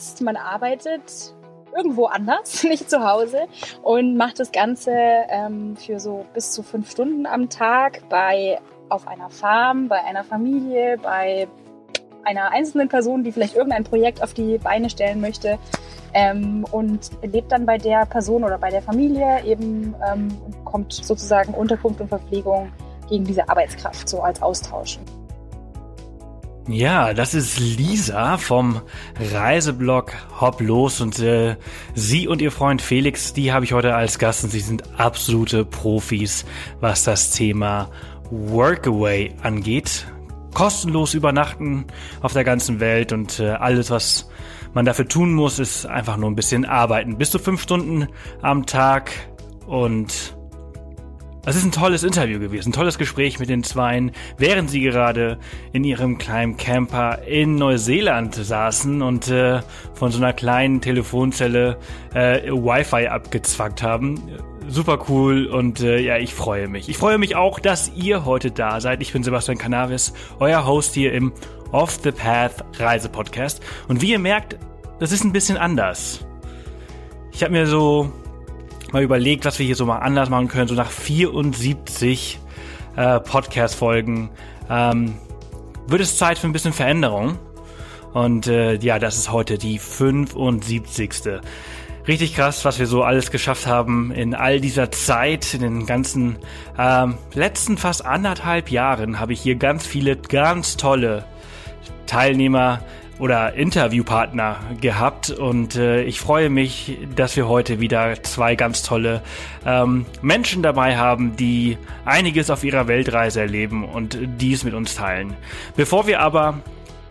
sitzt, man arbeitet irgendwo anders, nicht zu Hause und macht das Ganze ähm, für so bis zu fünf Stunden am Tag bei auf einer Farm, bei einer Familie, bei einer einzelnen Person, die vielleicht irgendein Projekt auf die Beine stellen möchte ähm, und lebt dann bei der Person oder bei der Familie eben ähm, und bekommt sozusagen Unterkunft und Verpflegung gegen diese Arbeitskraft so als Austausch. Ja, das ist Lisa vom Reiseblog Hopp los und äh, sie und ihr Freund Felix, die habe ich heute als Gast und sie sind absolute Profis, was das Thema Workaway angeht. Kostenlos übernachten auf der ganzen Welt und äh, alles, was man dafür tun muss, ist einfach nur ein bisschen arbeiten. Bis zu fünf Stunden am Tag und es ist ein tolles Interview gewesen, ein tolles Gespräch mit den Zweien, während sie gerade in ihrem kleinen Camper in Neuseeland saßen und äh, von so einer kleinen Telefonzelle äh, Wi-Fi abgezwackt haben. Super cool und äh, ja, ich freue mich. Ich freue mich auch, dass ihr heute da seid. Ich bin Sebastian Canavis, euer Host hier im Off the Path Reisepodcast. Und wie ihr merkt, das ist ein bisschen anders. Ich habe mir so mal überlegt, was wir hier so mal anders machen können. So nach 74 äh, Podcast-Folgen ähm, wird es Zeit für ein bisschen Veränderung. Und äh, ja, das ist heute die 75. Richtig krass, was wir so alles geschafft haben in all dieser Zeit, in den ganzen ähm, letzten fast anderthalb Jahren habe ich hier ganz viele ganz tolle Teilnehmer oder Interviewpartner gehabt und äh, ich freue mich, dass wir heute wieder zwei ganz tolle ähm, Menschen dabei haben, die einiges auf ihrer Weltreise erleben und dies mit uns teilen. Bevor wir aber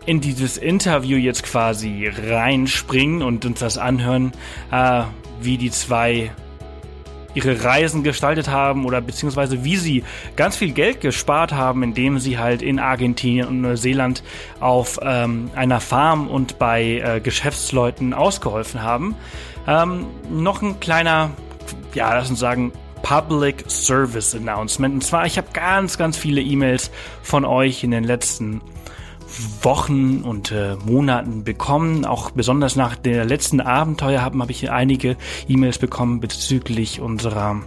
in dieses Interview jetzt quasi reinspringen und uns das anhören, äh, wie die zwei ihre Reisen gestaltet haben oder beziehungsweise wie sie ganz viel Geld gespart haben, indem sie halt in Argentinien und Neuseeland auf ähm, einer Farm und bei äh, Geschäftsleuten ausgeholfen haben. Ähm, noch ein kleiner, ja, lass uns sagen, Public Service Announcement. Und zwar, ich habe ganz, ganz viele E-Mails von euch in den letzten Wochen und äh, Monaten bekommen. Auch besonders nach der letzten Abenteuer habe ich einige E-Mails bekommen bezüglich unserer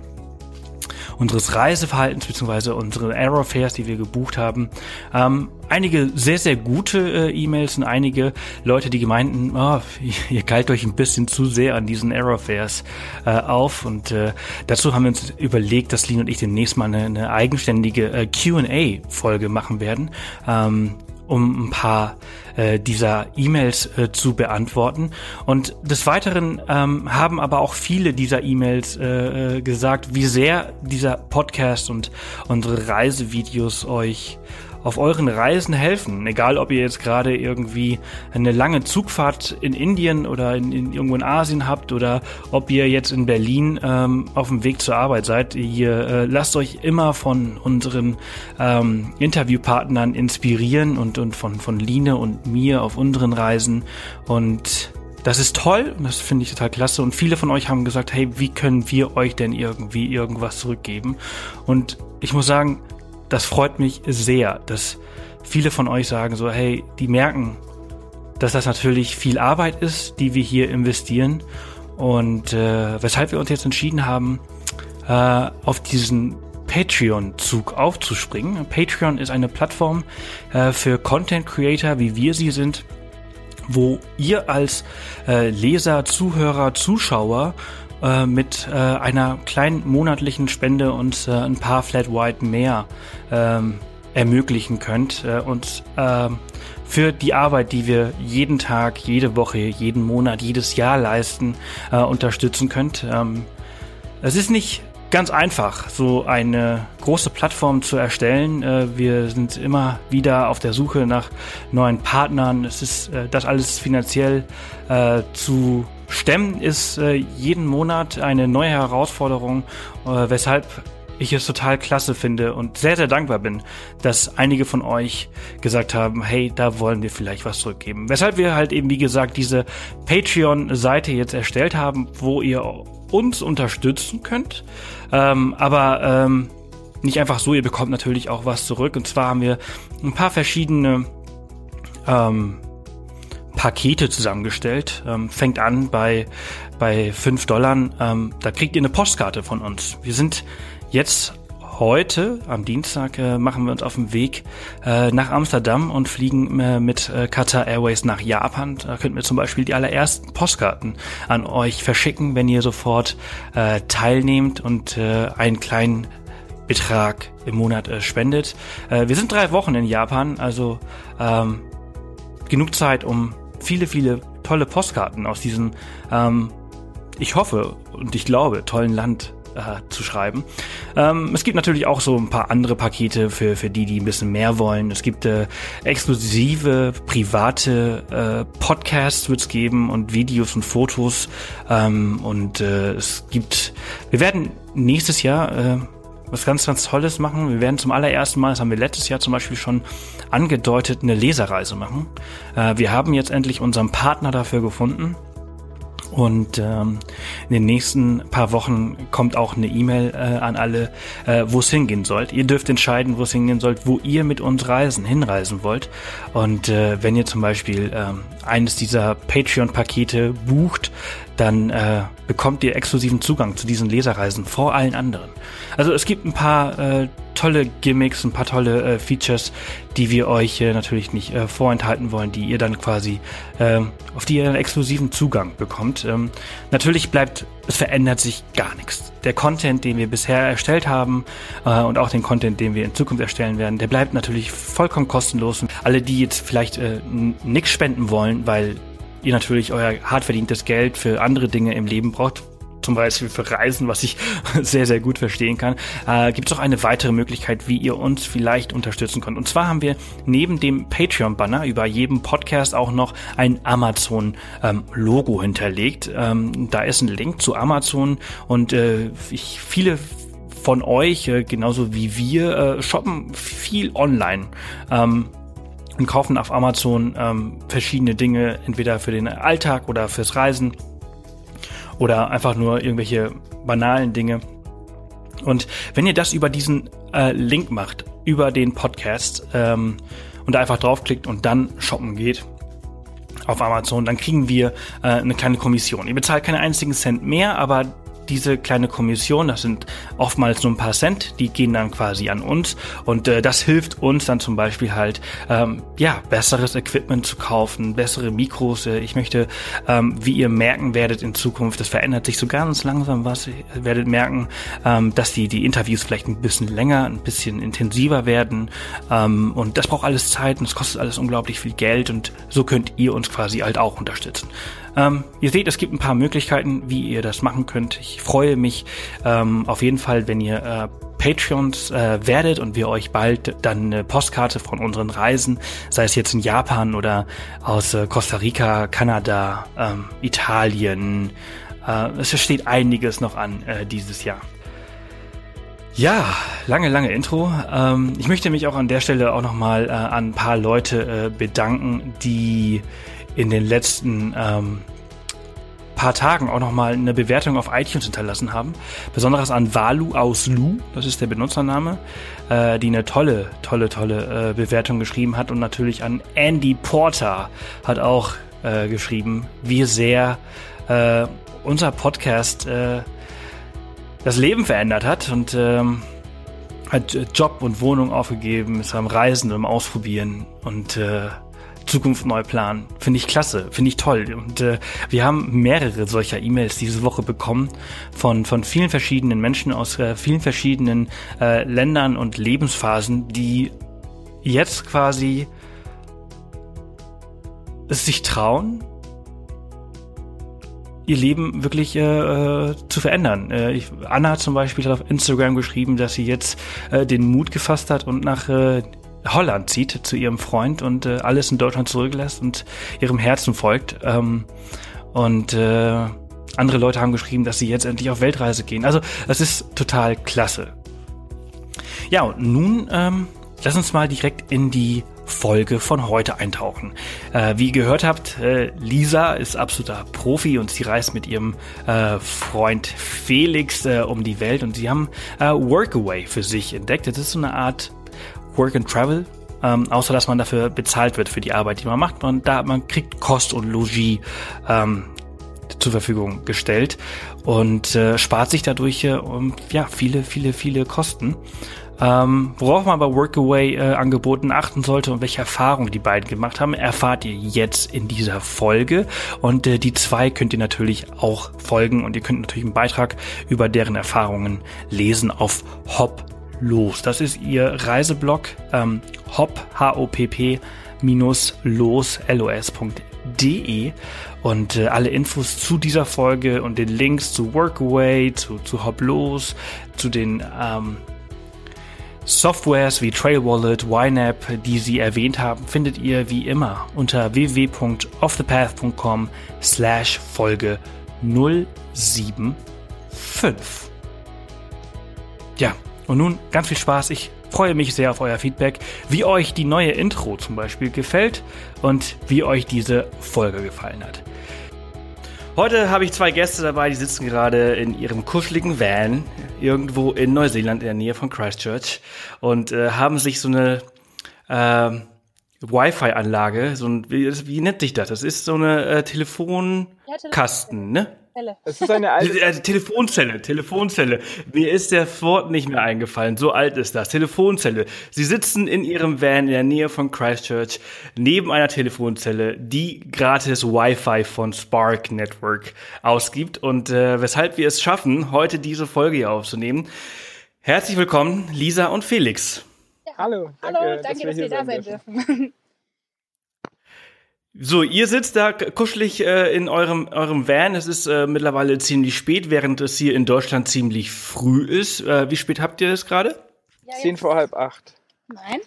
unseres Reiseverhaltens beziehungsweise unsere Aerofares, die wir gebucht haben. Ähm, einige sehr, sehr gute äh, E-Mails und einige Leute, die gemeinten, oh, ihr galt euch ein bisschen zu sehr an diesen Aerofares äh, auf. Und äh, dazu haben wir uns überlegt, dass Lin und ich demnächst mal eine, eine eigenständige äh, QA-Folge machen werden. Ähm, um ein paar äh, dieser E-Mails äh, zu beantworten. Und des Weiteren ähm, haben aber auch viele dieser E-Mails äh, äh gesagt, wie sehr dieser Podcast und unsere Reisevideos euch auf euren Reisen helfen. Egal, ob ihr jetzt gerade irgendwie eine lange Zugfahrt in Indien oder in, in irgendwo in Asien habt oder ob ihr jetzt in Berlin ähm, auf dem Weg zur Arbeit seid. Ihr äh, lasst euch immer von unseren ähm, Interviewpartnern inspirieren und, und von, von Line und mir auf unseren Reisen und das ist toll das finde ich total klasse. Und viele von euch haben gesagt, hey, wie können wir euch denn irgendwie irgendwas zurückgeben? Und ich muss sagen, das freut mich sehr, dass viele von euch sagen so, hey, die merken, dass das natürlich viel Arbeit ist, die wir hier investieren und äh, weshalb wir uns jetzt entschieden haben, äh, auf diesen Patreon-Zug aufzuspringen. Patreon ist eine Plattform äh, für Content Creator, wie wir sie sind, wo ihr als äh, Leser, Zuhörer, Zuschauer äh, mit äh, einer kleinen monatlichen Spende uns äh, ein paar Flat White mehr ähm, ermöglichen könnt äh, und äh, für die Arbeit, die wir jeden Tag, jede Woche, jeden Monat, jedes Jahr leisten, äh, unterstützen könnt. Ähm, es ist nicht ganz einfach, so eine große Plattform zu erstellen. Wir sind immer wieder auf der Suche nach neuen Partnern. Es ist das alles finanziell zu Stemmen ist äh, jeden Monat eine neue Herausforderung, äh, weshalb ich es total klasse finde und sehr, sehr dankbar bin, dass einige von euch gesagt haben, hey, da wollen wir vielleicht was zurückgeben. Weshalb wir halt eben, wie gesagt, diese Patreon-Seite jetzt erstellt haben, wo ihr uns unterstützen könnt. Ähm, aber ähm, nicht einfach so, ihr bekommt natürlich auch was zurück. Und zwar haben wir ein paar verschiedene ähm, Pakete zusammengestellt. Ähm, fängt an bei, bei 5 Dollar. Ähm, da kriegt ihr eine Postkarte von uns. Wir sind jetzt heute, am Dienstag, äh, machen wir uns auf den Weg äh, nach Amsterdam und fliegen äh, mit äh, Qatar Airways nach Japan. Da könnten wir zum Beispiel die allerersten Postkarten an euch verschicken, wenn ihr sofort äh, teilnehmt und äh, einen kleinen Betrag im Monat spendet. Wir sind drei Wochen in Japan, also ähm, genug Zeit, um viele, viele tolle Postkarten aus diesem, ähm, ich hoffe und ich glaube, tollen Land äh, zu schreiben. Ähm, es gibt natürlich auch so ein paar andere Pakete für, für die, die ein bisschen mehr wollen. Es gibt äh, exklusive, private äh, Podcasts wird es geben und Videos und Fotos. Ähm, und äh, es gibt, wir werden nächstes Jahr äh, was ganz, ganz Tolles machen. Wir werden zum allerersten Mal, das haben wir letztes Jahr zum Beispiel schon angedeutet, eine Leserreise machen. Äh, wir haben jetzt endlich unseren Partner dafür gefunden. Und ähm, in den nächsten paar Wochen kommt auch eine E-Mail äh, an alle, äh, wo es hingehen sollt. Ihr dürft entscheiden, wo es hingehen sollt, wo ihr mit uns reisen, hinreisen wollt. Und äh, wenn ihr zum Beispiel äh, eines dieser Patreon-Pakete bucht, dann äh, bekommt ihr exklusiven Zugang zu diesen Leserreisen vor allen anderen. Also es gibt ein paar äh, tolle Gimmicks, ein paar tolle äh, Features, die wir euch äh, natürlich nicht äh, vorenthalten wollen, die ihr dann quasi, äh, auf die ihr einen exklusiven Zugang bekommt. Ähm, natürlich bleibt, es verändert sich gar nichts. Der Content, den wir bisher erstellt haben äh, und auch den Content, den wir in Zukunft erstellen werden, der bleibt natürlich vollkommen kostenlos. Und alle, die jetzt vielleicht äh, nichts spenden wollen, weil ihr natürlich euer hart verdientes Geld für andere Dinge im Leben braucht, zum Beispiel für Reisen, was ich sehr, sehr gut verstehen kann, äh, gibt es auch eine weitere Möglichkeit, wie ihr uns vielleicht unterstützen könnt. Und zwar haben wir neben dem Patreon-Banner über jedem Podcast auch noch ein Amazon-Logo ähm, hinterlegt. Ähm, da ist ein Link zu Amazon und äh, ich, viele von euch, äh, genauso wie wir, äh, shoppen viel online. Ähm, und kaufen auf Amazon ähm, verschiedene Dinge, entweder für den Alltag oder fürs Reisen oder einfach nur irgendwelche banalen Dinge. Und wenn ihr das über diesen äh, Link macht, über den Podcast ähm, und da einfach draufklickt und dann shoppen geht auf Amazon, dann kriegen wir äh, eine kleine Kommission. Ihr bezahlt keinen einzigen Cent mehr, aber diese kleine Kommission, das sind oftmals nur ein paar Cent, die gehen dann quasi an uns und äh, das hilft uns dann zum Beispiel halt, ähm, ja, besseres Equipment zu kaufen, bessere Mikros. Äh, ich möchte, ähm, wie ihr merken werdet in Zukunft, das verändert sich so ganz langsam was, ihr werdet merken, ähm, dass die, die Interviews vielleicht ein bisschen länger, ein bisschen intensiver werden ähm, und das braucht alles Zeit und es kostet alles unglaublich viel Geld und so könnt ihr uns quasi halt auch unterstützen. Ähm, ihr seht, es gibt ein paar Möglichkeiten, wie ihr das machen könnt. Ich freue mich ähm, auf jeden Fall, wenn ihr äh, Patreons äh, werdet und wir euch bald dann eine Postkarte von unseren Reisen, sei es jetzt in Japan oder aus äh, Costa Rica, Kanada, ähm, Italien. Äh, es steht einiges noch an äh, dieses Jahr. Ja, lange, lange Intro. Ähm, ich möchte mich auch an der Stelle auch nochmal äh, an ein paar Leute äh, bedanken, die in den letzten ähm, paar Tagen auch nochmal eine Bewertung auf iTunes hinterlassen haben. Besonderes an Walu aus Lu, das ist der Benutzername, äh, die eine tolle, tolle, tolle äh, Bewertung geschrieben hat. Und natürlich an Andy Porter hat auch äh, geschrieben, wie sehr äh, unser Podcast äh, das Leben verändert hat und ähm, hat Job und Wohnung aufgegeben, ist am Reisen und am Ausprobieren und äh, Zukunft neu planen. Finde ich klasse, finde ich toll. Und äh, wir haben mehrere solcher E-Mails diese Woche bekommen von, von vielen verschiedenen Menschen aus äh, vielen verschiedenen äh, Ländern und Lebensphasen, die jetzt quasi es sich trauen, ihr Leben wirklich äh, äh, zu verändern. Äh, ich, Anna zum Beispiel hat auf Instagram geschrieben, dass sie jetzt äh, den Mut gefasst hat und nach äh, Holland zieht zu ihrem Freund und äh, alles in Deutschland zurücklässt und ihrem Herzen folgt. Ähm, und äh, andere Leute haben geschrieben, dass sie jetzt endlich auf Weltreise gehen. Also es ist total klasse. Ja, und nun ähm, lass uns mal direkt in die Folge von heute eintauchen. Äh, wie ihr gehört habt, äh, Lisa ist absoluter Profi und sie reist mit ihrem äh, Freund Felix äh, um die Welt und sie haben äh, Workaway für sich entdeckt. Das ist so eine Art Work and Travel ähm, außer dass man dafür bezahlt wird für die Arbeit, die man macht. Man, da, man kriegt Kost und Logis ähm, zur Verfügung gestellt und äh, spart sich dadurch äh, ja viele, viele, viele Kosten. Ähm, worauf man bei Workaway-Angeboten äh, achten sollte und welche Erfahrungen die beiden gemacht haben, erfahrt ihr jetzt in dieser Folge. Und äh, die zwei könnt ihr natürlich auch folgen und ihr könnt natürlich einen Beitrag über deren Erfahrungen lesen auf Hop los. Das ist ihr Reiseblog ähm, hop h o p p minus los los.de und äh, alle Infos zu dieser Folge und den Links zu Workaway, zu, zu Hop los, zu den ähm, Softwares wie Trail Wallet, YNAB, die sie erwähnt haben, findet ihr wie immer unter www.offthepath.com slash Folge 075. Ja, und nun ganz viel Spaß. Ich freue mich sehr auf euer Feedback, wie euch die neue Intro zum Beispiel gefällt und wie euch diese Folge gefallen hat. Heute habe ich zwei Gäste dabei, die sitzen gerade in ihrem kuscheligen Van irgendwo in Neuseeland in der Nähe von Christchurch und äh, haben sich so eine äh, Wi-Fi-Anlage, so ein, wie, wie, nennt sich das? Das ist so eine äh, Telefonkasten, ne? Zelle. Es ist eine alte äh, Telefonzelle, Telefonzelle. Mir ist der Wort nicht mehr eingefallen. So alt ist das. Telefonzelle. Sie sitzen in ihrem Van in der Nähe von Christchurch neben einer Telefonzelle, die gratis Wi-Fi von Spark Network ausgibt und äh, weshalb wir es schaffen, heute diese Folge hier aufzunehmen. Herzlich willkommen, Lisa und Felix. Ja. Hallo. Danke, Hallo, danke, dass, dass wir da sein dürfen. dürfen. So, ihr sitzt da kuschelig äh, in eurem, eurem Van. Es ist äh, mittlerweile ziemlich spät, während es hier in Deutschland ziemlich früh ist. Äh, wie spät habt ihr das gerade? Ja, Zehn vor halb acht. Nein.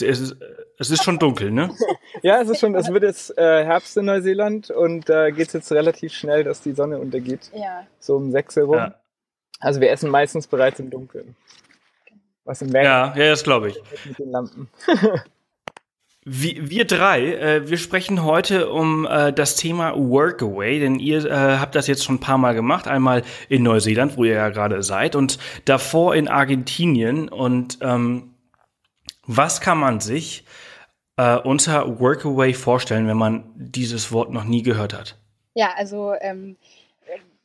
Es ist, es ist schon dunkel, ne? ja, es ist schon, es wird jetzt äh, Herbst in Neuseeland und da äh, geht es jetzt relativ schnell, dass die Sonne untergeht. Ja. So um sechs herum. Ja. Also wir essen meistens bereits im Dunkeln. Was im Van Ja, ja, das glaube ich. Mit den Lampen. Wir, wir drei, äh, wir sprechen heute um äh, das Thema Workaway, denn ihr äh, habt das jetzt schon ein paar Mal gemacht. Einmal in Neuseeland, wo ihr ja gerade seid, und davor in Argentinien. Und ähm, was kann man sich äh, unter Workaway vorstellen, wenn man dieses Wort noch nie gehört hat? Ja, also ähm,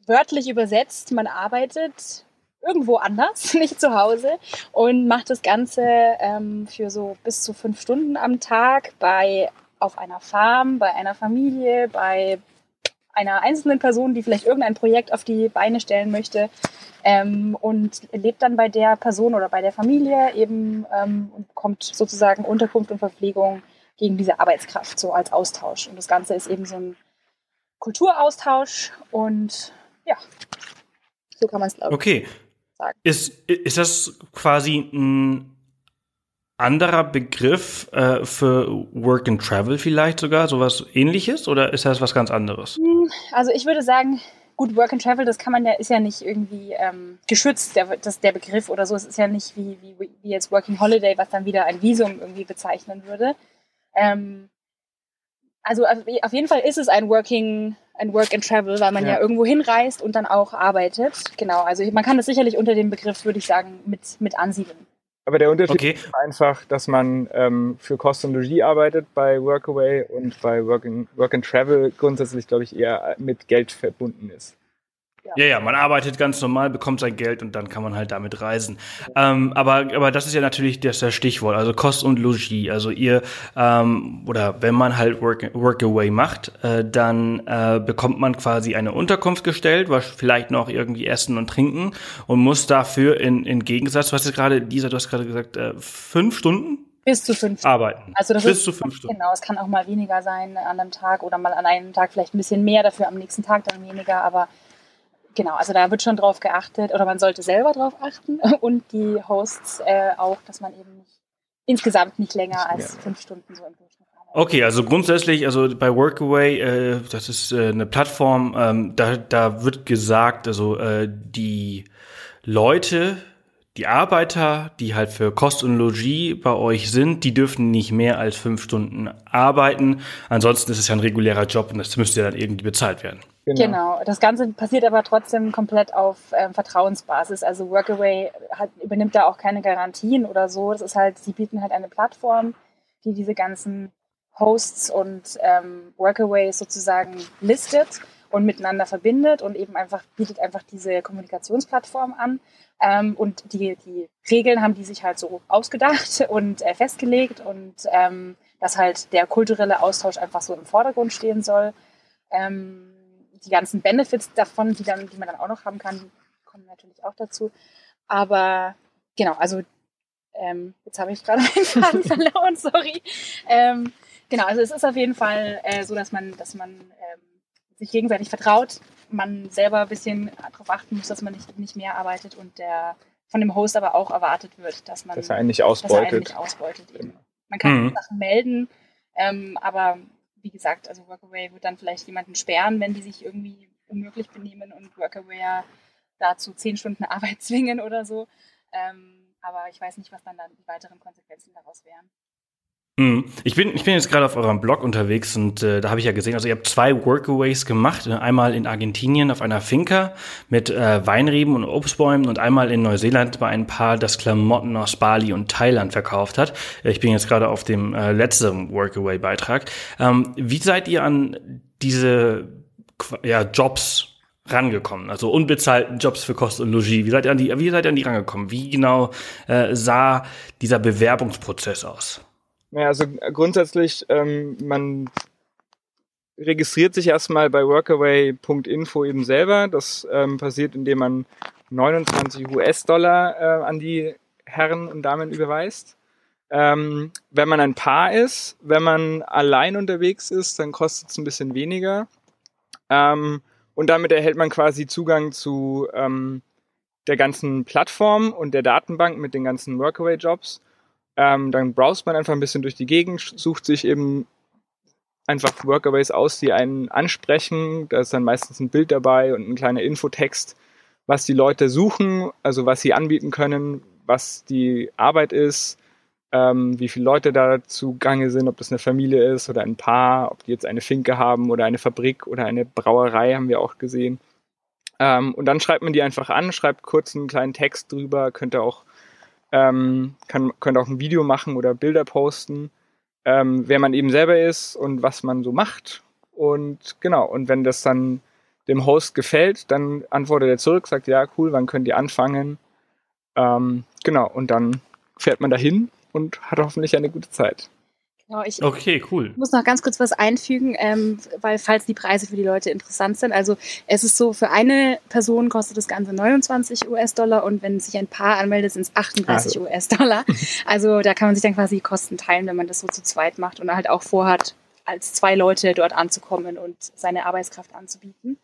wörtlich übersetzt, man arbeitet irgendwo anders, nicht zu Hause und macht das Ganze ähm, für so bis zu fünf Stunden am Tag bei auf einer Farm, bei einer Familie, bei einer einzelnen Person, die vielleicht irgendein Projekt auf die Beine stellen möchte ähm, und lebt dann bei der Person oder bei der Familie eben ähm, und bekommt sozusagen Unterkunft und Verpflegung gegen diese Arbeitskraft so als Austausch. Und das Ganze ist eben so ein Kulturaustausch und ja, so kann man es glauben. Okay, sagen. Ist, ist das quasi ein anderer Begriff äh, für Work and Travel vielleicht sogar, sowas ähnliches oder ist das was ganz anderes? Hm, also ich würde sagen, gut, Work and Travel, das kann man ja, ist ja nicht irgendwie ähm, geschützt, der, das, der Begriff oder so. Es ist ja nicht wie, wie, wie jetzt Working Holiday, was dann wieder ein Visum irgendwie bezeichnen würde. Ähm, also auf jeden Fall ist es ein Working, ein Work and Travel, weil man ja. ja. irgendwo hinreist und dann auch arbeitet. Genau, also man kann das sicherlich unter dem Begriff, würde ich sagen, mit, mit ansiedeln. Aber der Unterschied okay. ist einfach, dass man ähm, für Kost und Logis arbeitet bei Workaway und bei Work and, Work and Travel grundsätzlich, glaube ich, eher mit Geld verbunden ist. Ja. ja, man arbeitet ganz normal, bekommt sein Geld und dann kann man halt damit reisen. Ähm, aber, aber das ist ja natürlich das, das Stichwort, also Kost und Logis. Also ihr, ähm, oder wenn man halt Work, Workaway macht, äh, dann äh, bekommt man quasi eine Unterkunft gestellt, was vielleicht noch irgendwie Essen und Trinken und muss dafür in, in Gegensatz, du hast jetzt gerade, Lisa, du hast gerade gesagt, äh, fünf Stunden? Bis zu fünf Stunden. Arbeiten. Also das Bis ist, zu fünf Stunden. Genau, es kann auch mal weniger sein an einem Tag oder mal an einem Tag vielleicht ein bisschen mehr, dafür am nächsten Tag dann weniger, aber genau, also da wird schon drauf geachtet oder man sollte selber drauf achten und die Hosts äh, auch, dass man eben nicht, insgesamt nicht länger als ja. fünf Stunden so im Durchschnitt. Okay, also grundsätzlich, also bei Workaway, äh, das ist äh, eine Plattform, ähm, da, da wird gesagt, also äh, die Leute, die Arbeiter, die halt für Kost und Logis bei euch sind, die dürfen nicht mehr als fünf Stunden arbeiten. Ansonsten ist es ja ein regulärer Job und das müsste ja dann irgendwie bezahlt werden. Genau. genau. Das Ganze passiert aber trotzdem komplett auf ähm, Vertrauensbasis. Also Workaway hat, übernimmt da auch keine Garantien oder so. Das ist halt, sie bieten halt eine Plattform, die diese ganzen Hosts und ähm, Workaways sozusagen listet und miteinander verbindet und eben einfach bietet einfach diese Kommunikationsplattform an. Ähm, und die, die Regeln haben die sich halt so ausgedacht und äh, festgelegt und ähm, dass halt der kulturelle Austausch einfach so im Vordergrund stehen soll. Ähm, die ganzen Benefits davon, die, dann, die man dann auch noch haben kann, kommen natürlich auch dazu. Aber genau, also ähm, jetzt habe ich gerade einen Faden verloren, sorry. Ähm, genau, also es ist auf jeden Fall äh, so, dass man, dass man ähm, sich gegenseitig vertraut, man selber ein bisschen darauf achten muss, dass man nicht, nicht mehr arbeitet und der von dem Host aber auch erwartet wird, dass man dass er einen nicht ausbeutet. Einen nicht ausbeutet eben. Man kann mhm. Sachen melden, ähm, aber wie gesagt, also Workaway wird dann vielleicht jemanden sperren, wenn die sich irgendwie unmöglich benehmen und Workaway dazu zehn Stunden Arbeit zwingen oder so. Ähm, aber ich weiß nicht, was dann, dann die weiteren Konsequenzen daraus wären. Hm. Ich bin, ich bin jetzt gerade auf eurem Blog unterwegs und äh, da habe ich ja gesehen, also ihr habt zwei Workaways gemacht. Einmal in Argentinien auf einer Finca mit äh, Weinreben und Obstbäumen und einmal in Neuseeland bei einem Paar, das Klamotten aus Bali und Thailand verkauft hat. Ich bin jetzt gerade auf dem äh, letzten Workaway-Beitrag. Ähm, wie seid ihr an diese ja, Jobs rangekommen? Also unbezahlten Jobs für Kost und Logis. Wie seid ihr an die, wie seid ihr an die rangekommen? Wie genau äh, sah dieser Bewerbungsprozess aus? Ja, also grundsätzlich, ähm, man registriert sich erstmal bei workaway.info eben selber. Das ähm, passiert, indem man 29 US-Dollar äh, an die Herren und Damen überweist. Ähm, wenn man ein Paar ist, wenn man allein unterwegs ist, dann kostet es ein bisschen weniger. Ähm, und damit erhält man quasi Zugang zu ähm, der ganzen Plattform und der Datenbank mit den ganzen Workaway-Jobs. Ähm, dann browst man einfach ein bisschen durch die Gegend, sucht sich eben einfach Workaways aus, die einen ansprechen. Da ist dann meistens ein Bild dabei und ein kleiner Infotext, was die Leute suchen, also was sie anbieten können, was die Arbeit ist, ähm, wie viele Leute da zugange sind, ob das eine Familie ist oder ein Paar, ob die jetzt eine Finke haben oder eine Fabrik oder eine Brauerei, haben wir auch gesehen. Ähm, und dann schreibt man die einfach an, schreibt kurz einen kleinen Text drüber, könnte auch ähm, kann, könnt auch ein Video machen oder Bilder posten, ähm, wer man eben selber ist und was man so macht. Und genau, und wenn das dann dem Host gefällt, dann antwortet er zurück, sagt, ja, cool, wann könnt ihr anfangen? Ähm, genau, und dann fährt man dahin und hat hoffentlich eine gute Zeit. Genau, ich okay, cool. muss noch ganz kurz was einfügen, ähm, weil falls die Preise für die Leute interessant sind. Also es ist so, für eine Person kostet das Ganze 29 US-Dollar und wenn sich ein Paar anmeldet, sind es 38 also. US-Dollar. Also da kann man sich dann quasi Kosten teilen, wenn man das so zu zweit macht und halt auch vorhat, als zwei Leute dort anzukommen und seine Arbeitskraft anzubieten.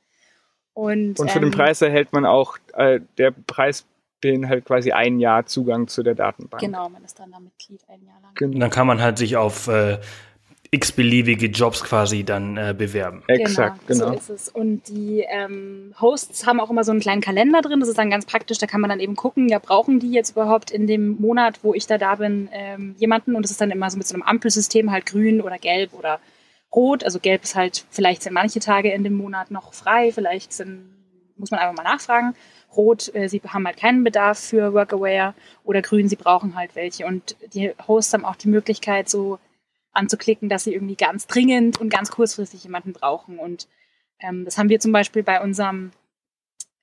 Und, und für ähm, den Preis erhält man auch, äh, der Preis den halt quasi ein Jahr Zugang zu der Datenbank. Genau, man ist dann da Mitglied ein Jahr lang. Genau. Dann kann man halt sich auf äh, x-beliebige Jobs quasi dann äh, bewerben. Exakt, genau, genau. So ist es. Und die ähm, Hosts haben auch immer so einen kleinen Kalender drin. Das ist dann ganz praktisch. Da kann man dann eben gucken, ja, brauchen die jetzt überhaupt in dem Monat, wo ich da da bin, ähm, jemanden? Und das ist dann immer so mit so einem Ampelsystem, halt grün oder gelb oder rot. Also gelb ist halt, vielleicht sind manche Tage in dem Monat noch frei, vielleicht sind, muss man einfach mal nachfragen. Rot, äh, sie haben halt keinen Bedarf für Workaware oder Grün, sie brauchen halt welche. Und die Hosts haben auch die Möglichkeit, so anzuklicken, dass sie irgendwie ganz dringend und ganz kurzfristig jemanden brauchen. Und ähm, das haben wir zum Beispiel bei unserem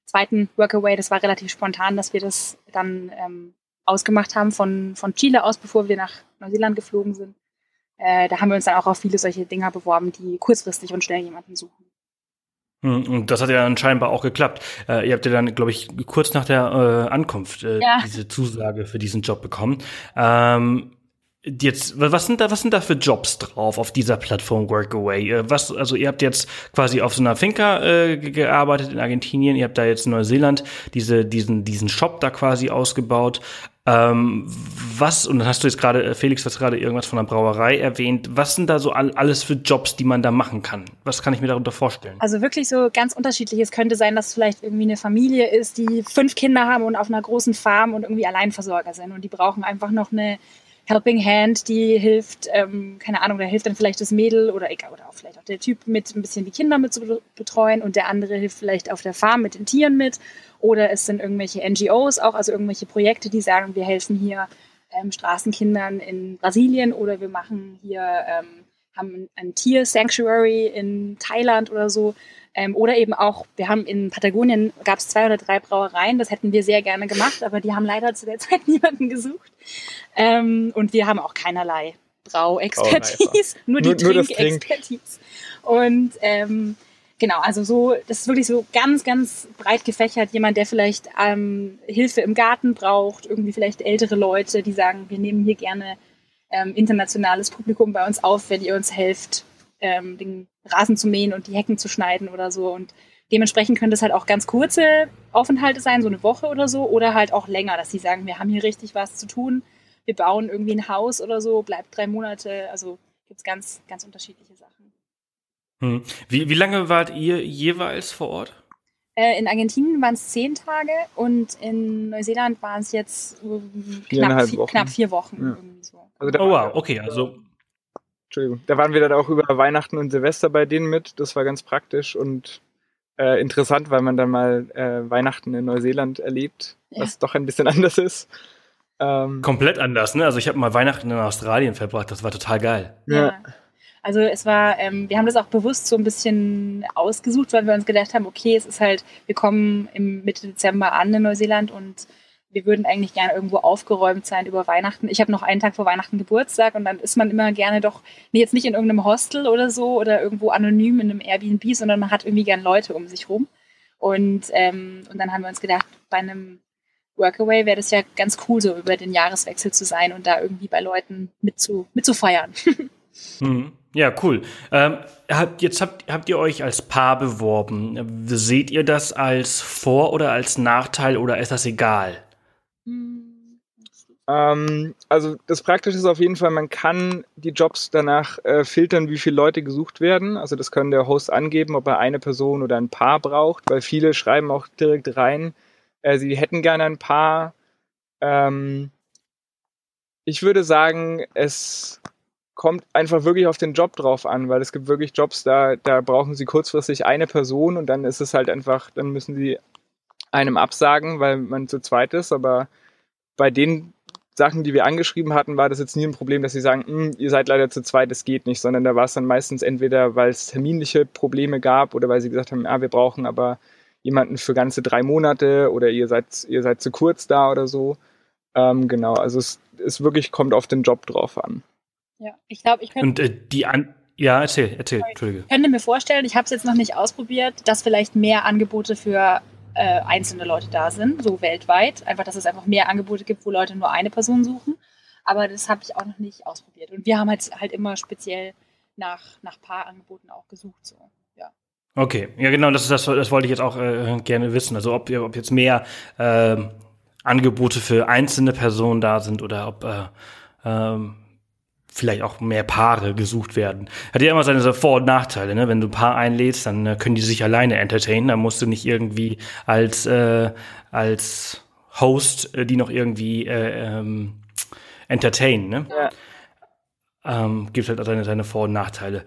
zweiten Workaway, das war relativ spontan, dass wir das dann ähm, ausgemacht haben von, von Chile aus, bevor wir nach Neuseeland geflogen sind. Äh, da haben wir uns dann auch auf viele solche Dinger beworben, die kurzfristig und schnell jemanden suchen. Hm, und das hat ja anscheinend auch geklappt. Äh, ihr habt ja dann, glaube ich, kurz nach der äh, Ankunft äh, ja. diese Zusage für diesen Job bekommen. Ähm, Jetzt, was sind da, was sind da für Jobs drauf auf dieser Plattform Workaway? Äh, was, also ihr habt jetzt quasi auf so einer Finca äh, gearbeitet in Argentinien, ihr habt da jetzt in Neuseeland diese, diesen, diesen Shop da quasi ausgebaut. Ähm, was, und dann hast du jetzt gerade, äh, Felix, hast gerade irgendwas von der Brauerei erwähnt. Was sind da so all, alles für Jobs, die man da machen kann? Was kann ich mir darunter vorstellen? Also wirklich so ganz unterschiedlich. Es könnte sein, dass vielleicht irgendwie eine Familie ist, die fünf Kinder haben und auf einer großen Farm und irgendwie Alleinversorger sind und die brauchen einfach noch eine Helping Hand, die hilft, ähm, keine Ahnung, da hilft dann vielleicht das Mädel oder egal, oder auch vielleicht auch der Typ mit ein bisschen die Kinder mit zu betreuen und der andere hilft vielleicht auf der Farm mit den Tieren mit. Oder es sind irgendwelche NGOs auch, also irgendwelche Projekte, die sagen, wir helfen hier ähm, Straßenkindern in Brasilien oder wir machen hier, ähm, haben ein Tier-Sanctuary in Thailand oder so. Ähm, oder eben auch, wir haben in Patagonien, gab es zwei oder drei Brauereien, das hätten wir sehr gerne gemacht, aber die haben leider zu der Zeit niemanden gesucht. Ähm, und wir haben auch keinerlei Brauexpertise, nur die Trinkexpertise. Und ähm, genau, also so, das ist wirklich so ganz, ganz breit gefächert. Jemand, der vielleicht ähm, Hilfe im Garten braucht, irgendwie vielleicht ältere Leute, die sagen, wir nehmen hier gerne ähm, internationales Publikum bei uns auf, wenn ihr uns helft, ähm, den Rasen zu mähen und die Hecken zu schneiden oder so. Und dementsprechend können das halt auch ganz kurze Aufenthalte sein, so eine Woche oder so, oder halt auch länger, dass sie sagen, wir haben hier richtig was zu tun, wir bauen irgendwie ein Haus oder so, bleibt drei Monate. Also gibt es ganz, ganz unterschiedliche Sachen. Hm. Wie, wie lange wart ihr jeweils vor Ort? Äh, in Argentinien waren es zehn Tage und in Neuseeland waren es jetzt äh, knapp, vier, knapp vier Wochen. Ja. So. Also oh wow, okay, also Entschuldigung. Da waren wir dann auch über Weihnachten und Silvester bei denen mit. Das war ganz praktisch und äh, interessant, weil man dann mal äh, Weihnachten in Neuseeland erlebt, ja. was doch ein bisschen anders ist. Ähm, Komplett anders, ne? Also ich habe mal Weihnachten in Australien verbracht, das war total geil. Ja. Also es war, ähm, wir haben das auch bewusst so ein bisschen ausgesucht, weil wir uns gedacht haben, okay, es ist halt, wir kommen im Mitte Dezember an in Neuseeland und wir würden eigentlich gerne irgendwo aufgeräumt sein über Weihnachten. Ich habe noch einen Tag vor Weihnachten Geburtstag und dann ist man immer gerne doch, nee, jetzt nicht in irgendeinem Hostel oder so oder irgendwo anonym in einem Airbnb, sondern man hat irgendwie gern Leute um sich rum. Und, ähm, und dann haben wir uns gedacht, bei einem Workaway wäre das ja ganz cool, so über den Jahreswechsel zu sein und da irgendwie bei Leuten mit zu, mit zu feiern. mhm. Ja, cool. Ähm, habt, jetzt habt, habt ihr euch als Paar beworben. Seht ihr das als Vor- oder als Nachteil oder ist das egal? Ähm, also das Praktische ist auf jeden Fall, man kann die Jobs danach äh, filtern, wie viele Leute gesucht werden. Also das kann der Host angeben, ob er eine Person oder ein Paar braucht, weil viele schreiben auch direkt rein, äh, sie hätten gerne ein Paar. Ähm, ich würde sagen, es kommt einfach wirklich auf den Job drauf an, weil es gibt wirklich Jobs, da, da brauchen sie kurzfristig eine Person und dann ist es halt einfach, dann müssen sie einem absagen, weil man zu zweit ist, aber bei den Sachen, die wir angeschrieben hatten, war das jetzt nie ein Problem, dass sie sagen, hm, ihr seid leider zu zweit, das geht nicht, sondern da war es dann meistens entweder, weil es terminliche Probleme gab oder weil sie gesagt haben, ja, wir brauchen aber jemanden für ganze drei Monate oder ihr seid, ihr seid zu kurz da oder so. Ähm, genau, also es, es wirklich kommt auf den Job drauf an. Ja, ich glaube, ich könnte. Und äh, die an ja, erzähl, erzähl, Entschuldige. Ich könnte mir vorstellen, ich habe es jetzt noch nicht ausprobiert, dass vielleicht mehr Angebote für äh, einzelne Leute da sind, so weltweit. Einfach, dass es einfach mehr Angebote gibt, wo Leute nur eine Person suchen. Aber das habe ich auch noch nicht ausprobiert. Und wir haben halt, halt immer speziell nach, nach Paarangeboten auch gesucht. So. Ja. Okay, ja genau, das, das, das wollte ich jetzt auch äh, gerne wissen. Also ob, ob jetzt mehr äh, Angebote für einzelne Personen da sind oder ob äh, ähm, vielleicht auch mehr Paare gesucht werden. Hat ja immer seine Vor- und Nachteile, ne? Wenn du ein Paar einlädst, dann äh, können die sich alleine entertainen, dann musst du nicht irgendwie als, äh, als Host äh, die noch irgendwie äh, ähm, entertainen, ne? Ja. Ähm, gibt halt seine, seine Vor- und Nachteile.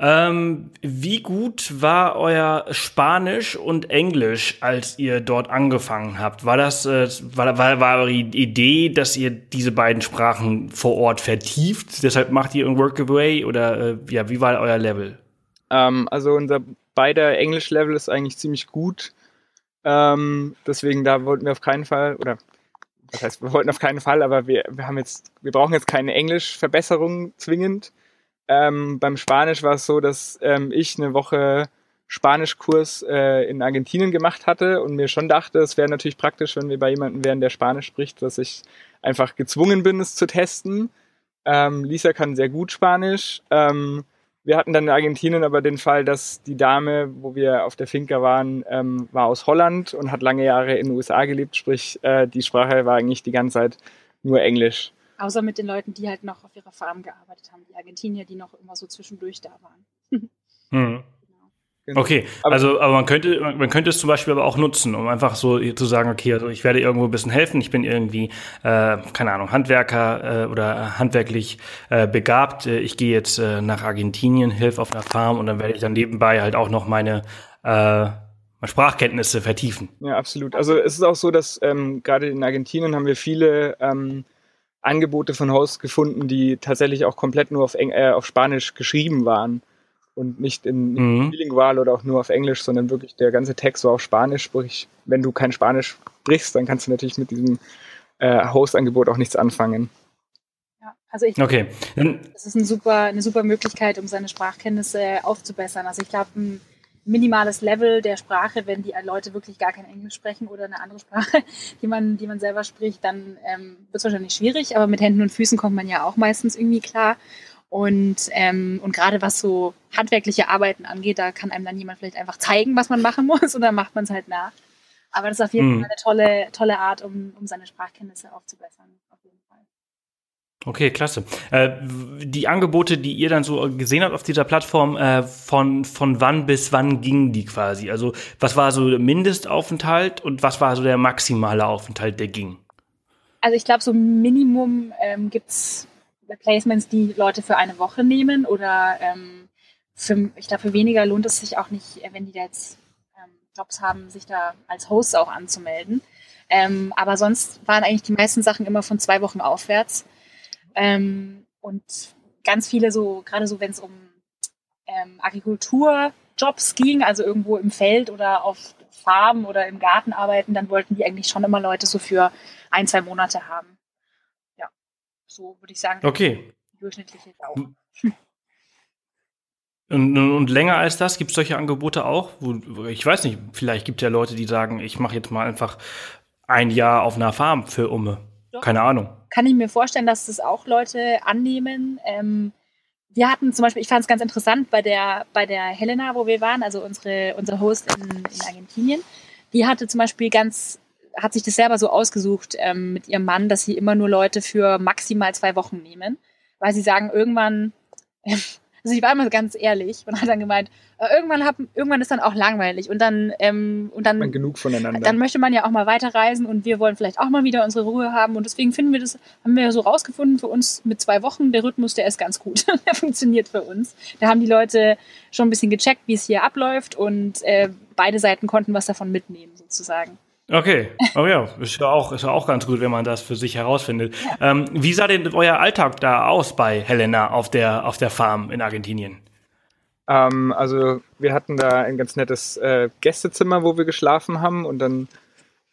Ähm, wie gut war euer Spanisch und Englisch, als ihr dort angefangen habt? War das, äh, war, war, war eure Idee, dass ihr diese beiden Sprachen vor Ort vertieft? Deshalb macht ihr ein Workaway oder äh, ja, wie war euer Level? Ähm, also unser beider Englisch-Level ist eigentlich ziemlich gut. Ähm, deswegen da wollten wir auf keinen Fall, oder das heißt, wir wollten auf keinen Fall, aber wir, wir haben jetzt, wir brauchen jetzt keine Englischverbesserung zwingend. Ähm, beim Spanisch war es so, dass ähm, ich eine Woche Spanischkurs äh, in Argentinien gemacht hatte und mir schon dachte, es wäre natürlich praktisch, wenn wir bei jemandem wären, der Spanisch spricht, dass ich einfach gezwungen bin, es zu testen. Ähm, Lisa kann sehr gut Spanisch. Ähm, wir hatten dann in Argentinien aber den Fall, dass die Dame, wo wir auf der Finca waren, ähm, war aus Holland und hat lange Jahre in den USA gelebt, sprich äh, die Sprache war eigentlich die ganze Zeit nur Englisch. Außer mit den Leuten, die halt noch auf ihrer Farm gearbeitet haben, die Argentinier, die noch immer so zwischendurch da waren. hm. Genau. Okay, aber, also aber man könnte man könnte es zum Beispiel aber auch nutzen, um einfach so zu sagen, okay, also ich werde irgendwo ein bisschen helfen, ich bin irgendwie äh, keine Ahnung Handwerker äh, oder handwerklich äh, begabt, äh, ich gehe jetzt äh, nach Argentinien, helfe auf einer Farm und dann werde ich dann nebenbei halt auch noch meine äh, Sprachkenntnisse vertiefen. Ja, absolut. Also es ist auch so, dass ähm, gerade in Argentinien haben wir viele ähm, Angebote von Hosts gefunden, die tatsächlich auch komplett nur auf, Eng äh, auf Spanisch geschrieben waren und nicht in, in Mhm. bilingual oder auch nur auf Englisch, sondern wirklich der ganze Text war auf Spanisch. Sprich, wenn du kein Spanisch sprichst, dann kannst du natürlich mit diesem äh, Host-Angebot auch nichts anfangen. Ja, also ich Okay. Dann, das ist ein super, eine super Möglichkeit, um seine Sprachkenntnisse aufzubessern. Also ich glaube, ein minimales Level der Sprache, wenn die Leute wirklich gar kein Englisch sprechen oder eine andere Sprache, die man, die man selber spricht, dann ähm, wird es wahrscheinlich schwierig, aber mit Händen und Füßen kommt man ja auch meistens irgendwie klar. Und, ähm, und gerade was so handwerkliche Arbeiten angeht, da kann einem dann jemand vielleicht einfach zeigen, was man machen muss und dann macht man es halt nach. Aber das ist auf jeden Mhm. Fall eine tolle, tolle Art, um, um seine Sprachkenntnisse aufzubessern. Okay, klasse. Äh, die Angebote, die ihr dann so gesehen habt auf dieser Plattform, äh, von, von wann bis wann gingen die quasi? Also was war so der Mindestaufenthalt und was war so der maximale Aufenthalt, der ging? Also ich glaube, so Minimum ähm, gibt es Placements, die Leute für eine Woche nehmen oder ähm, für, ich glaube, für weniger lohnt es sich auch nicht, äh, wenn die da jetzt ähm, Jobs haben, sich da als Host auch anzumelden. Ähm, aber sonst waren eigentlich die meisten Sachen immer von zwei Wochen aufwärts. Ähm, und ganz viele so, gerade so, wenn es um ähm, Agrikulturjobs ging, also irgendwo im Feld oder auf Farmen oder im Garten arbeiten, dann wollten die eigentlich schon immer Leute so für ein, zwei Monate haben. Ja, so würde ich sagen, Okay. durchschnittliche Dauer. Und, und länger als das gibt es solche Angebote auch? Wo, ich weiß nicht, vielleicht gibt es ja Leute, die sagen, ich mache jetzt mal einfach ein Jahr auf einer Farm für Umme. Doch. Keine Ahnung. Kann ich mir vorstellen, dass das auch Leute annehmen. Ähm, wir hatten zum Beispiel, ich fand es ganz interessant bei der, bei der Helena, wo wir waren, also unsere, unser Host in, in Argentinien, die hatte zum Beispiel ganz, hat sich das selber so ausgesucht ähm, mit ihrem Mann, dass sie immer nur Leute für maximal zwei Wochen nehmen, weil sie sagen, irgendwann, also ich war immer ganz ehrlich und hat dann gemeint, äh, irgendwann, hab, irgendwann ist dann auch langweilig und dann, ähm, und dann Man genug voneinander. dann möchte man ja auch mal weiterreisen und wir wollen vielleicht auch mal wieder unsere Ruhe haben und deswegen finden wir das, haben wir so rausgefunden für uns mit zwei Wochen, der Rhythmus, der ist ganz gut, der funktioniert für uns. Da haben die Leute schon ein bisschen gecheckt, wie es hier abläuft und äh, beide Seiten konnten was davon mitnehmen sozusagen. Okay. Oh ja, ist ja auch, ist ja auch ganz gut, wenn man das für sich herausfindet. Ähm, wie sah denn euer Alltag da aus bei Helena auf der, auf der Farm in Argentinien? Ähm, also wir hatten da ein ganz nettes äh, Gästezimmer, wo wir geschlafen haben und dann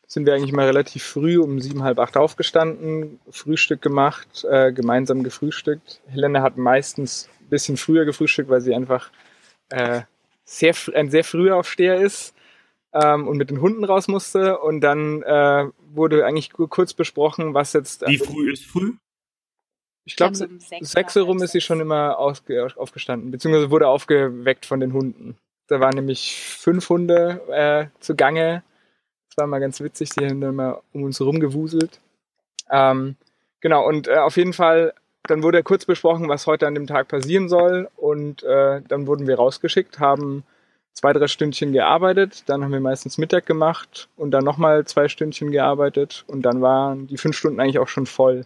sind wir eigentlich mal relativ früh um sieben, halb acht aufgestanden, Frühstück gemacht, äh, gemeinsam gefrühstückt. Helena hat meistens ein bisschen früher gefrühstückt, weil sie einfach äh, sehr, ein sehr früher Aufsteher ist ähm, und mit den Hunden raus musste. Und dann äh, wurde eigentlich kur- kurz besprochen, was jetzt. Wie früh ist früh? ich glaube, Dann so um sechs oder rum ist sie schon immer ausge aufgestanden, beziehungsweise wurde aufgeweckt von den Hunden. Da waren nämlich fünf Hunde äh, zugange. Das war mal ganz witzig, die haben dann mal um uns herum gewuselt. Ähm, genau, und äh, auf jeden Fall, dann wurde kurz besprochen, was heute an dem Tag passieren soll. Und äh, dann wurden wir rausgeschickt, haben zwei, drei Stündchen gearbeitet. Dann haben wir meistens Mittag gemacht und dann nochmal zwei Stündchen gearbeitet. Und dann waren die fünf Stunden eigentlich auch schon voll.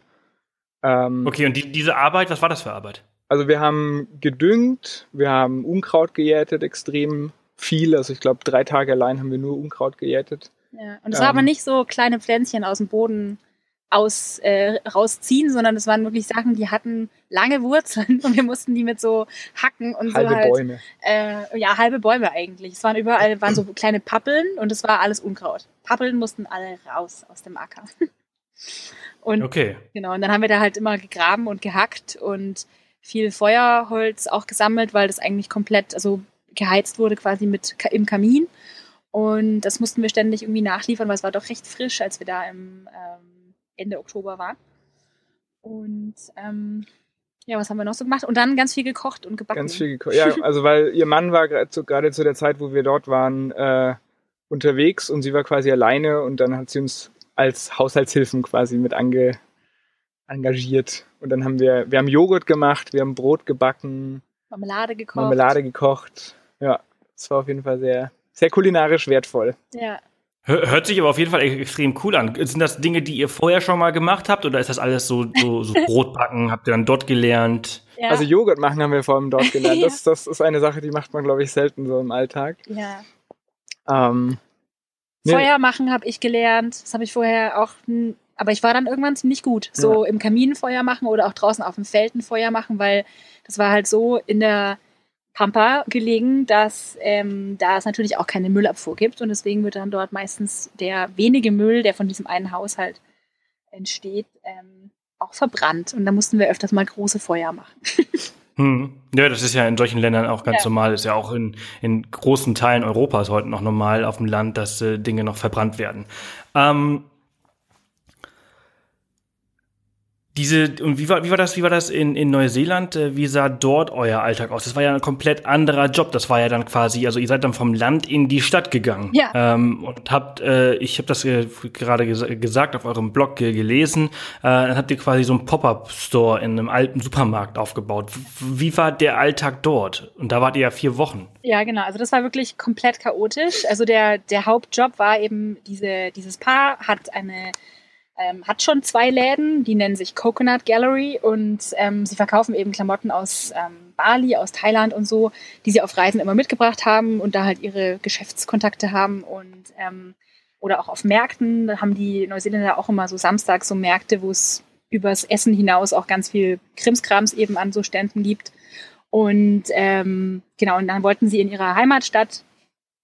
Ähm, Okay, und die, diese Arbeit, was war das für Arbeit? also wir haben gedüngt, wir haben Unkraut gejätet, extrem viel. Also ich glaube, drei Tage allein haben wir nur Unkraut gejätet. Ja. Und es war aber Ähm. nicht so kleine Pflänzchen aus dem Boden aus, äh, rausziehen, sondern es waren wirklich Sachen, die hatten lange Wurzeln und wir mussten die mit so Hacken und Halbe so halt, Bäume. Äh, ja, halbe Bäume eigentlich. Es waren überall, waren so kleine Pappeln und es war alles Unkraut. Pappeln mussten alle raus aus dem Acker. Und Okay. genau, und dann haben wir da halt immer gegraben und gehackt und viel Feuerholz auch gesammelt, weil das eigentlich komplett, also geheizt wurde quasi mit Ka- im Kamin. Und das mussten wir ständig irgendwie nachliefern, weil es war doch recht frisch, als wir da im ähm, Ende Oktober waren. Und ähm, ja, was haben wir noch so gemacht? Und dann ganz viel gekocht und gebacken. Ganz viel gekocht. Ja, also weil ihr Mann war gerade zu, gerade zu der Zeit, wo wir dort waren, äh, unterwegs und sie war quasi alleine und dann hat sie uns als Haushaltshilfen quasi mit ange, engagiert. Und dann haben wir, wir haben Joghurt gemacht, wir haben Brot gebacken, Marmelade gekocht. Marmelade gekocht. Ja, es war auf jeden Fall sehr, sehr kulinarisch wertvoll. Ja. Hör- Hört sich aber auf jeden Fall extrem cool an. Sind das Dinge, die ihr vorher schon mal gemacht habt oder ist das alles so, so, so Brotbacken? Habt ihr dann dort gelernt? ja. Also Joghurt machen haben wir vor allem dort gelernt. Ja. Das, das ist eine Sache, die macht man, glaube ich, selten so im Alltag. ja. Ähm, nee, Feuer machen habe ich gelernt. Das habe ich vorher auch, n- aber ich war dann irgendwann ziemlich gut. So ja. im Kamin Feuer machen oder auch draußen auf dem Feld ein Feuer machen, weil das war halt so in der Pampa gelegen, dass ähm, da es natürlich auch keine Müllabfuhr gibt und deswegen wird dann dort meistens der wenige Müll, der von diesem einen Haushalt entsteht, ähm, auch verbrannt. Und da mussten wir öfters mal große Feuer machen. Hm. Ja, das ist ja in solchen Ländern auch ganz ja. normal. Ist ja auch in, in großen Teilen Europas heute noch normal auf dem Land, dass äh, Dinge noch verbrannt werden. Ähm, Diese, und wie war, wie war das, wie war das in, in Neuseeland? Äh, wie sah dort euer Alltag aus? Das war ja ein komplett anderer Job. Das war ja dann quasi, also ihr seid dann vom Land in die Stadt gegangen. Ja. Ähm, und habt, äh, ich habe das äh, gerade ges gesagt auf eurem Blog gelesen, äh, dann habt ihr quasi so einen Pop-Up-Store in einem alten Supermarkt aufgebaut. Wie war der Alltag dort? Und da wart ihr ja vier Wochen. Ja, genau. Also das war wirklich komplett chaotisch. Also der, der Hauptjob war eben diese, dieses Paar hat eine ähm, hat schon zwei Läden, die nennen sich Coconut Gallery und ähm, sie verkaufen eben Klamotten aus ähm, Bali, aus Thailand und so, die sie auf Reisen immer mitgebracht haben und da halt ihre Geschäftskontakte haben und ähm, oder auch auf Märkten, da haben die Neuseeländer auch immer so samstags so Märkte, wo es übers Essen hinaus auch ganz viel Krimskrams eben an so Ständen gibt. Und ähm, genau, und dann wollten sie in ihrer Heimatstadt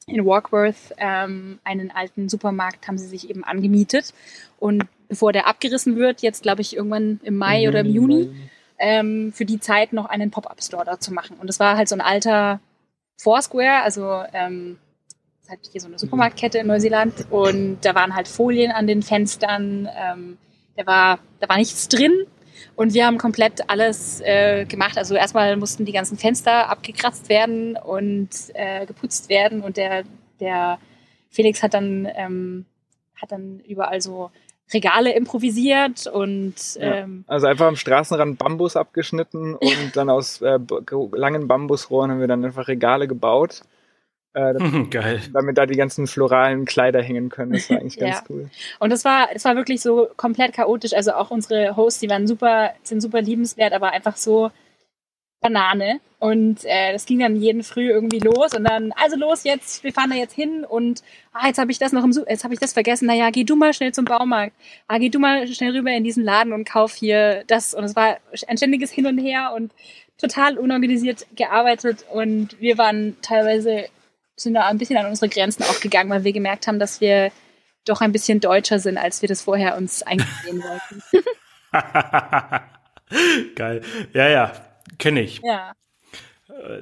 in Walkworth ähm, einen alten Supermarkt haben sie sich eben angemietet und bevor der abgerissen wird, jetzt glaube ich irgendwann im Mai Im oder im Juni, ähm, für die Zeit noch einen Pop-Up-Store da zu machen. Und das war halt so ein alter Foursquare, also ähm, das ist halt hier so eine Supermarktkette in Neuseeland und da waren halt Folien an den Fenstern, ähm, da war, da war nichts drin und wir haben komplett alles äh, gemacht. Also erstmal mussten die ganzen Fenster abgekratzt werden und äh, geputzt werden und der, der Felix hat dann, ähm, hat dann überall so Regale improvisiert und ähm, ja, also einfach am Straßenrand Bambus abgeschnitten und dann aus äh, langen Bambusrohren haben wir dann einfach Regale gebaut. Äh, Geil. Damit da die ganzen floralen Kleider hängen können. Das war eigentlich ganz ja. cool. Und das war, das war wirklich so komplett chaotisch. Also auch unsere Hosts, die waren super, sind super liebenswert, aber einfach so Banane. Und äh, das ging dann jeden Früh irgendwie los und dann, also los jetzt, wir fahren da jetzt hin und ah, jetzt habe ich das noch im Su jetzt habe ich das vergessen. Naja, geh du mal schnell zum Baumarkt. Ah, geh du mal schnell rüber in diesen Laden und kauf hier das. Und es war ein ständiges Hin und Her und total unorganisiert gearbeitet und wir waren teilweise sind da ein bisschen an unsere Grenzen auch gegangen, weil wir gemerkt haben, dass wir doch ein bisschen deutscher sind, als wir das vorher uns eingestehen wollten. Geil. Ja, ja, kenne ich. Ja.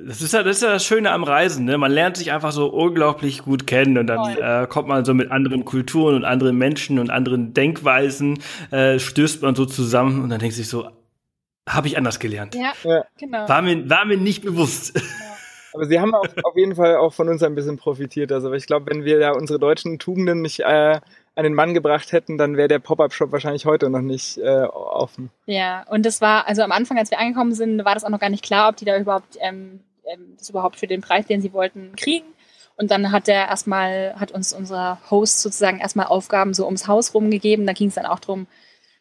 Das ist, ja, das ist ja das Schöne am Reisen. Ne? Man lernt sich einfach so unglaublich gut kennen und dann äh, kommt man so mit anderen Kulturen und anderen Menschen und anderen Denkweisen, äh, stößt man so zusammen und dann denkt sich so, habe ich anders gelernt. Ja, ja, genau. War mir, war mir nicht bewusst. Ja. Aber sie haben auch auf jeden Fall auch von uns ein bisschen profitiert. Also ich glaube, wenn wir da unsere deutschen Tugenden nicht äh, an den Mann gebracht hätten, dann wäre der Pop-Up-Shop wahrscheinlich heute noch nicht äh, offen. Ja, und das war, also am Anfang, als wir angekommen sind, war das auch noch gar nicht klar, ob die da überhaupt ähm, ähm, das überhaupt für den Preis, den sie wollten, kriegen. Und dann hat der erstmal, hat uns unser Host sozusagen erstmal Aufgaben so ums Haus rumgegeben. Da ging es dann auch drum,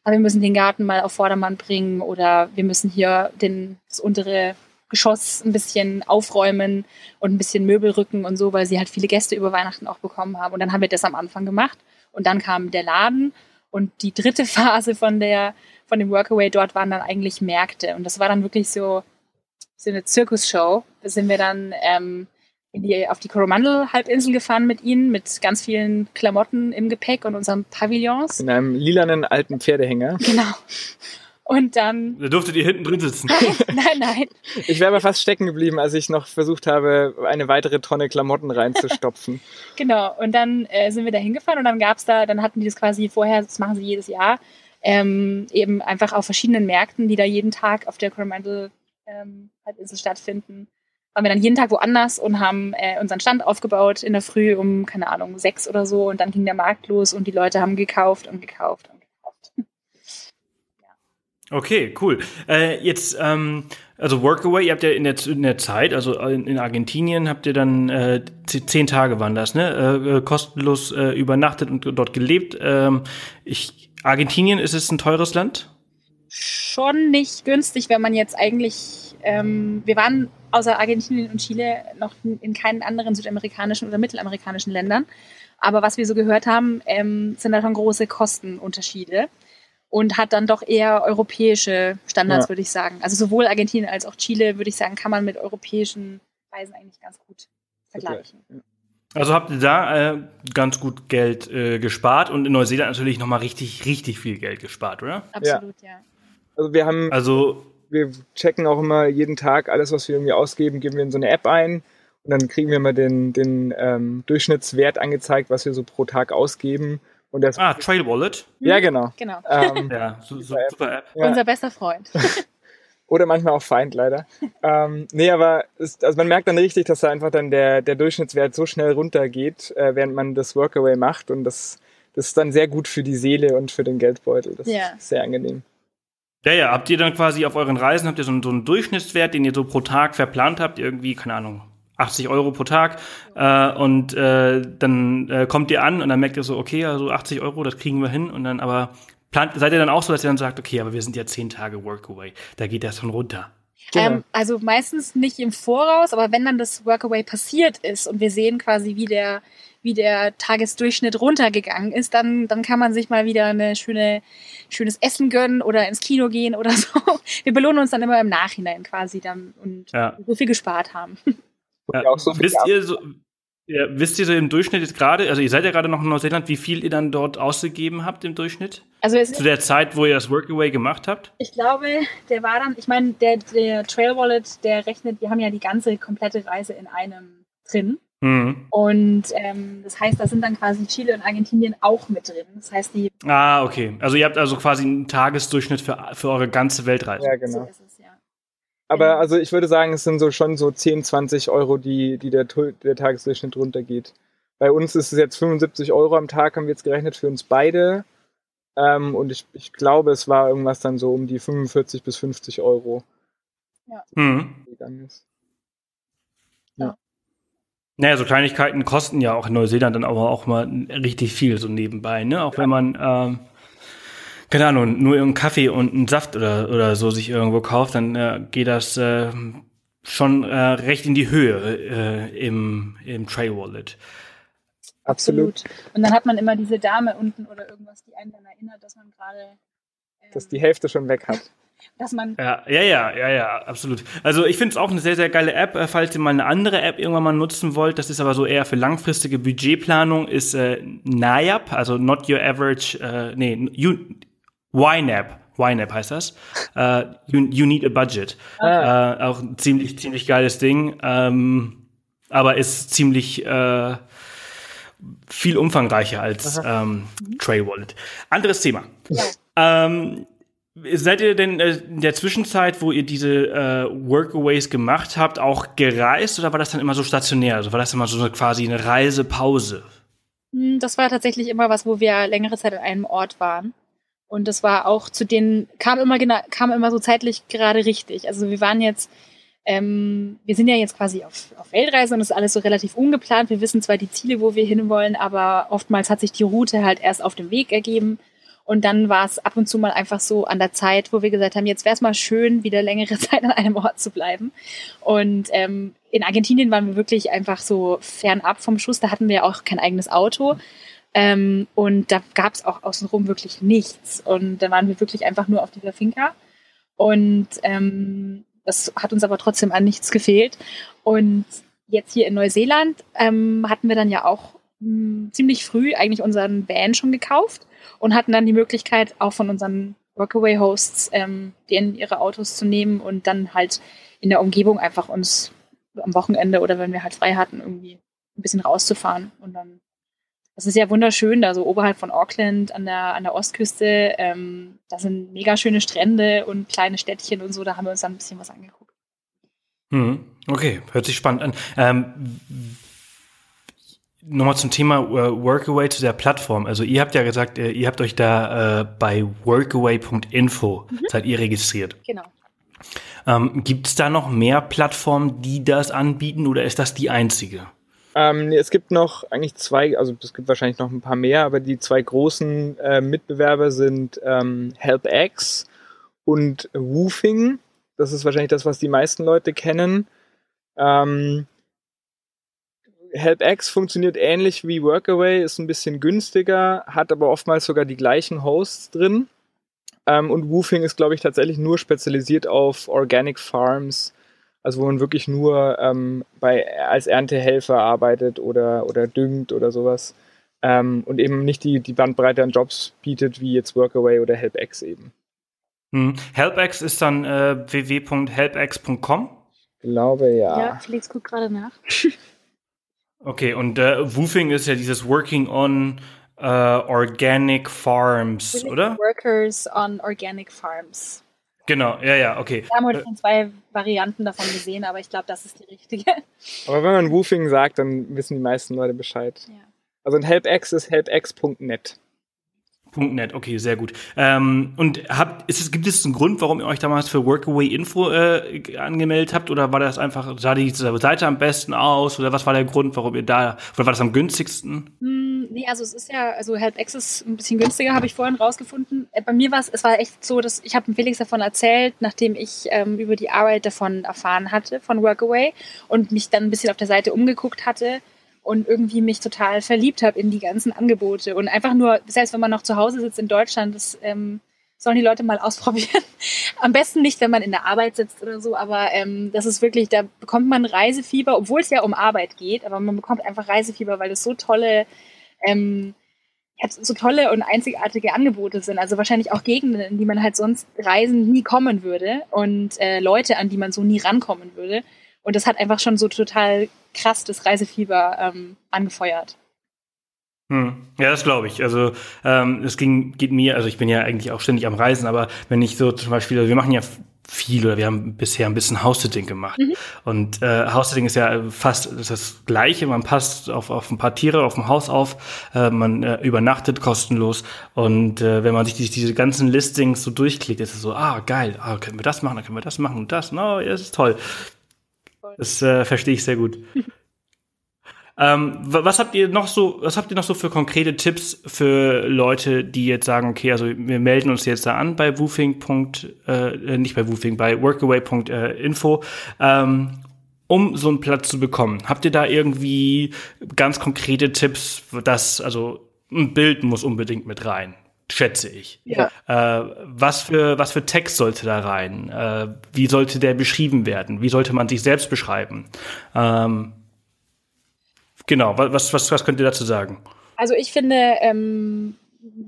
ah, wir müssen den Garten mal auf Vordermann bringen oder wir müssen hier den, das untere Geschoss ein bisschen aufräumen und ein bisschen Möbel rücken und so, weil sie halt viele Gäste über Weihnachten auch bekommen haben. Und dann haben wir das am Anfang gemacht. Und dann kam der Laden und die dritte Phase von der, von dem Workaway dort waren dann eigentlich Märkte. Und das war dann wirklich so, so eine Zirkusshow. Da sind wir dann ähm, die, auf die Coromandel-Halbinsel gefahren mit ihnen, mit ganz vielen Klamotten im Gepäck und unseren Pavillons. In einem lilanen alten Pferdehänger. Genau. Und dann. Da durftet ihr hinten drin sitzen. nein, nein. Ich wäre aber fast stecken geblieben, als ich noch versucht habe, eine weitere Tonne Klamotten reinzustopfen. genau. Und dann äh, sind wir da hingefahren und dann gab's da, dann hatten die das quasi vorher, das machen sie jedes Jahr, ähm, eben einfach auf verschiedenen Märkten, die da jeden Tag auf der Coromandel ähm, Halbinsel stattfinden. Waren wir dann jeden Tag woanders und haben äh, unseren Stand aufgebaut in der Früh um, keine Ahnung, sechs oder so und dann ging der Markt los und die Leute haben gekauft und gekauft und Okay, cool. Äh, jetzt, ähm, also Workaway, ihr habt ja in der, in der Zeit, also in, in Argentinien habt ihr dann äh, zehn Tage waren das, ne? Äh, äh, kostenlos äh, übernachtet und dort gelebt. Ähm, ich, Argentinien, ist es ein teures Land? Schon nicht günstig, wenn man jetzt eigentlich ähm, wir waren außer Argentinien und Chile noch in keinen anderen südamerikanischen oder mittelamerikanischen Ländern. Aber was wir so gehört haben, ähm, sind da schon große Kostenunterschiede und hat dann doch eher europäische Standards, ja. würde ich sagen. Also sowohl Argentinien als auch Chile, würde ich sagen, kann man mit europäischen Preisen eigentlich ganz gut vergleichen. Also habt ihr da äh, ganz gut Geld äh, gespart und in Neuseeland natürlich nochmal richtig, richtig viel Geld gespart, oder? Absolut, ja. ja. Also wir haben, also wir checken auch immer jeden Tag alles, was wir irgendwie ausgeben, geben wir in so eine App ein und dann kriegen wir immer den, den ähm, Durchschnittswert angezeigt, was wir so pro Tag ausgeben. Und das ah, Trail Wallet. Ja, genau. Genau. Ähm, ja, so, so, super App. Ja. Unser bester Freund. Oder manchmal auch Feind, leider. ähm, nee, aber es, also man merkt dann richtig, dass da einfach dann der, der Durchschnittswert so schnell runtergeht, äh, während man das Workaway macht. Und das, das ist dann sehr gut für die Seele und für den Geldbeutel. Das ja. ist sehr angenehm. Ja, ja, habt ihr dann quasi auf euren Reisen, habt ihr so, so einen Durchschnittswert, den ihr so pro Tag verplant habt, irgendwie, keine Ahnung, 80 Euro pro Tag äh, und äh, dann äh, kommt ihr an und dann merkt ihr so, okay, also 80 Euro, das kriegen wir hin und dann aber plant, seid ihr dann auch so, dass ihr dann sagt, okay, aber wir sind ja 10 Tage Workaway, da geht das schon runter. Genau. Ähm, also meistens nicht im Voraus, aber wenn dann das Workaway passiert ist und wir sehen quasi, wie der, wie der Tagesdurchschnitt runtergegangen ist, dann, dann kann man sich mal wieder eine schöne, schönes Essen gönnen oder ins Kino gehen oder so. Wir belohnen uns dann immer im Nachhinein quasi dann und ja. so viel gespart haben. Ja, so wisst ihr so, ja, wisst ihr so im Durchschnitt jetzt gerade, also ihr seid ja gerade noch in Neuseeland, wie viel ihr dann dort ausgegeben habt im Durchschnitt? Also es Zu der Zeit, wo ihr das Workaway gemacht habt? Ich glaube, der war dann, ich meine, der, der Trail Wallet, der rechnet, wir haben ja die ganze komplette Reise in einem drin. Mhm. Und ähm, das heißt, da sind dann quasi Chile und Argentinien auch mit drin. Das heißt, die. Ah, okay. Also ihr habt also quasi einen Tagesdurchschnitt für, für eure ganze Weltreise. Ja, genau. So ist es, ja. Aber also ich würde sagen, es sind so schon so 10, 20 Euro, die, die der, der Tagesdurchschnitt runtergeht. Bei uns ist es jetzt 75 Euro am Tag, haben wir jetzt gerechnet für uns beide. Ähm, und ich, ich glaube, es war irgendwas dann so um die 45 bis 50 Euro. Ja. Mhm. Ist. Ja. Naja, so Kleinigkeiten kosten ja auch in Neuseeland dann aber auch mal richtig viel so nebenbei, ne? Auch ja. wenn man ähm, keine Ahnung, nur einen Kaffee und einen Saft oder, oder so sich irgendwo kauft, dann äh, geht das äh, schon äh, recht in die Höhe äh, im, im Tray Wallet. Absolut. Und dann hat man immer diese Dame unten oder irgendwas, die einen dann erinnert, dass man gerade. Ähm, dass die Hälfte schon weg hat. Dass man ja, ja, ja, ja, ja, absolut. Also ich finde es auch eine sehr, sehr geile App. Äh, falls ihr mal eine andere App irgendwann mal nutzen wollt, das ist aber so eher für langfristige Budgetplanung, ist äh, NIAP, also Not Your Average, äh, nee, you, YNAB. YNAB heißt das. Uh, you, you, Need a Budget. Ah. Uh, auch ein ziemlich, ziemlich geiles Ding. Ähm, aber ist ziemlich äh, viel umfangreicher als ähm, Tray Wallet. Anderes Thema. Ja. Ähm, seid ihr denn in der Zwischenzeit, wo ihr diese äh, Workaways gemacht habt, auch gereist oder war das dann immer so stationär? Also war das immer so quasi eine Reisepause? Hm, das war tatsächlich immer was, wo wir längere Zeit an einem Ort waren. Und das war auch zu denen, kam immer, kam immer so zeitlich gerade richtig. Also wir waren jetzt, ähm, wir sind ja jetzt quasi auf, auf Weltreise und das ist alles so relativ ungeplant. Wir wissen zwar die Ziele, wo wir hinwollen, aber oftmals hat sich die Route halt erst auf dem Weg ergeben. Und dann war es ab und zu mal einfach so an der Zeit, wo wir gesagt haben, jetzt wäre es mal schön, wieder längere Zeit an einem Ort zu bleiben. Und ähm, in Argentinien waren wir wirklich einfach so fernab vom Schuss. Da hatten wir ja auch kein eigenes Auto. Ähm, und da gab es auch außenrum wirklich nichts. Und da waren wir wirklich einfach nur auf dieser Finca. Und ähm, das hat uns aber trotzdem an nichts gefehlt. Und jetzt hier in Neuseeland ähm, hatten wir dann ja auch mh, hm, ziemlich früh eigentlich unseren Van schon gekauft und hatten dann die Möglichkeit, auch von unseren Workaway-Hosts ähm, denen ihre Autos zu nehmen und dann halt in der Umgebung einfach uns am Wochenende oder wenn wir halt frei hatten, irgendwie ein bisschen rauszufahren und dann das ist ja wunderschön, da so oberhalb von Auckland an der, an der Ostküste. Ähm, da sind mega schöne Strände und kleine Städtchen und so. Da haben wir uns dann ein bisschen was angeguckt. Hm, okay, hört sich spannend an. Ähm, Nochmal zum Thema uh, Workaway zu der Plattform. Also ihr habt ja gesagt, äh, ihr habt euch da äh, bei workaway.info mhm. seid ihr registriert. Genau. Ähm, Gibt es da noch mehr Plattformen, die das anbieten oder ist das die einzige? Ähm, es gibt noch eigentlich zwei, also es gibt wahrscheinlich noch ein paar mehr, aber die zwei großen äh, Mitbewerber sind ähm, HelpX und Woofing. Das ist wahrscheinlich das, was die meisten Leute kennen. Ähm, HelpX funktioniert ähnlich wie Workaway, ist ein bisschen günstiger, hat aber oftmals sogar die gleichen Hosts drin. Ähm, und Woofing ist, glaube ich, tatsächlich nur spezialisiert auf Organic Farms, also wo man wirklich nur ähm, bei, als Erntehelfer arbeitet oder, oder düngt oder sowas. Ähm, und eben nicht die, die Bandbreite an Jobs bietet, wie jetzt Workaway oder HelpX eben. Hm. HelpX ist dann äh, www.helpx.com? Glaube ja. Ja, Felix guckt gerade nach. Okay, und äh, Woofing ist ja dieses Working on uh, Organic Farms, Village oder? Workers on Organic Farms. Genau, ja, ja, okay. Wir haben heute schon zwei Varianten davon gesehen, aber ich glaube, das ist die richtige. Aber wenn man Woofing sagt, dann wissen die meisten Leute Bescheid. Ja. Also ein HelpX ist helpx.net. .net, okay, sehr gut. Ähm, und habt, ist es, gibt es einen Grund, warum ihr euch damals für Workaway Info äh, angemeldet habt? Oder war das einfach, sah die Seite am besten aus? Oder was war der Grund, warum ihr da, oder war das am günstigsten? Hm, nee, also es ist ja, also HelpX ist ein bisschen günstiger, habe ich vorhin rausgefunden. Äh, Bei mir war es, es war echt so, dass ich habe Felix davon erzählt, nachdem ich ähm, über die Arbeit davon erfahren hatte, von Workaway und mich dann ein bisschen auf der Seite umgeguckt hatte und irgendwie mich total verliebt habe in die ganzen Angebote und einfach nur, selbst wenn man noch zu Hause sitzt in Deutschland, das ähm, sollen die Leute mal ausprobieren. Am besten nicht, wenn man in der Arbeit sitzt oder so, aber ähm, das ist wirklich, da bekommt man Reisefieber, obwohl es ja um Arbeit geht, aber man bekommt einfach Reisefieber, weil es so tolle, ähm, so tolle und einzigartige Angebote sind. Also wahrscheinlich auch Gegenden, in die man halt sonst reisen nie kommen würde und äh, Leute, an die man so nie rankommen würde. Und das hat einfach schon so total krass das Reisefieber ähm, angefeuert. Hm. Ja, das glaube ich. Also ähm, es ging, geht mir, also ich bin ja eigentlich auch ständig am Reisen, aber wenn ich so zum Beispiel, also wir machen ja viel oder wir haben bisher ein bisschen House-Sitting gemacht. Mhm. Und äh, House-Sitting ist ja fast das, das Gleiche. Man passt auf, auf ein paar Tiere auf dem Haus auf, äh, man äh, übernachtet kostenlos. Und äh, wenn man sich die, diese ganzen Listings so durchklickt, ist es so, ah, geil, ah, können wir das machen, dann können wir das machen und das. No, ja, das ist toll. Das äh, verstehe ich sehr gut. ähm, was habt ihr noch so, was habt ihr noch so für konkrete Tipps für Leute, die jetzt sagen, okay, also wir melden uns jetzt da an bei Woofing. Äh, nicht bei Woofing, bei workaway.info, ähm, um so einen Platz zu bekommen. Habt ihr da irgendwie ganz konkrete Tipps, dass, also ein Bild muss unbedingt mit rein? Schätze ich. Ja. Äh, was, für, was für Text sollte da rein? Äh, wie sollte der beschrieben werden? Wie sollte man sich selbst beschreiben? Ähm, genau, was, was, was könnt ihr dazu sagen? Also ich finde, ähm,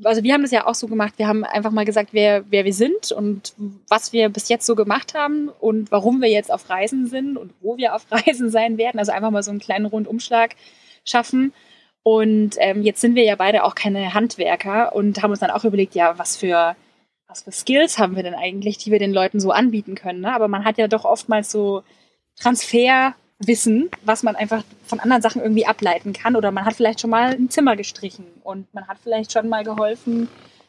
also wir haben das ja auch so gemacht, wir haben einfach mal gesagt, wer, wer wir sind und was wir bis jetzt so gemacht haben und warum wir jetzt auf Reisen sind und wo wir auf Reisen sein werden. Also einfach mal so einen kleinen Rundumschlag schaffen. Und ähm, jetzt sind wir ja beide auch keine Handwerker und haben uns dann auch überlegt, ja, was für, was für Skills haben wir denn eigentlich, die wir den Leuten so anbieten können. Ne? Aber man hat ja doch oftmals so Transferwissen, was man einfach von anderen Sachen irgendwie ableiten kann. Oder man hat vielleicht schon mal ein Zimmer gestrichen und man hat vielleicht schon mal geholfen,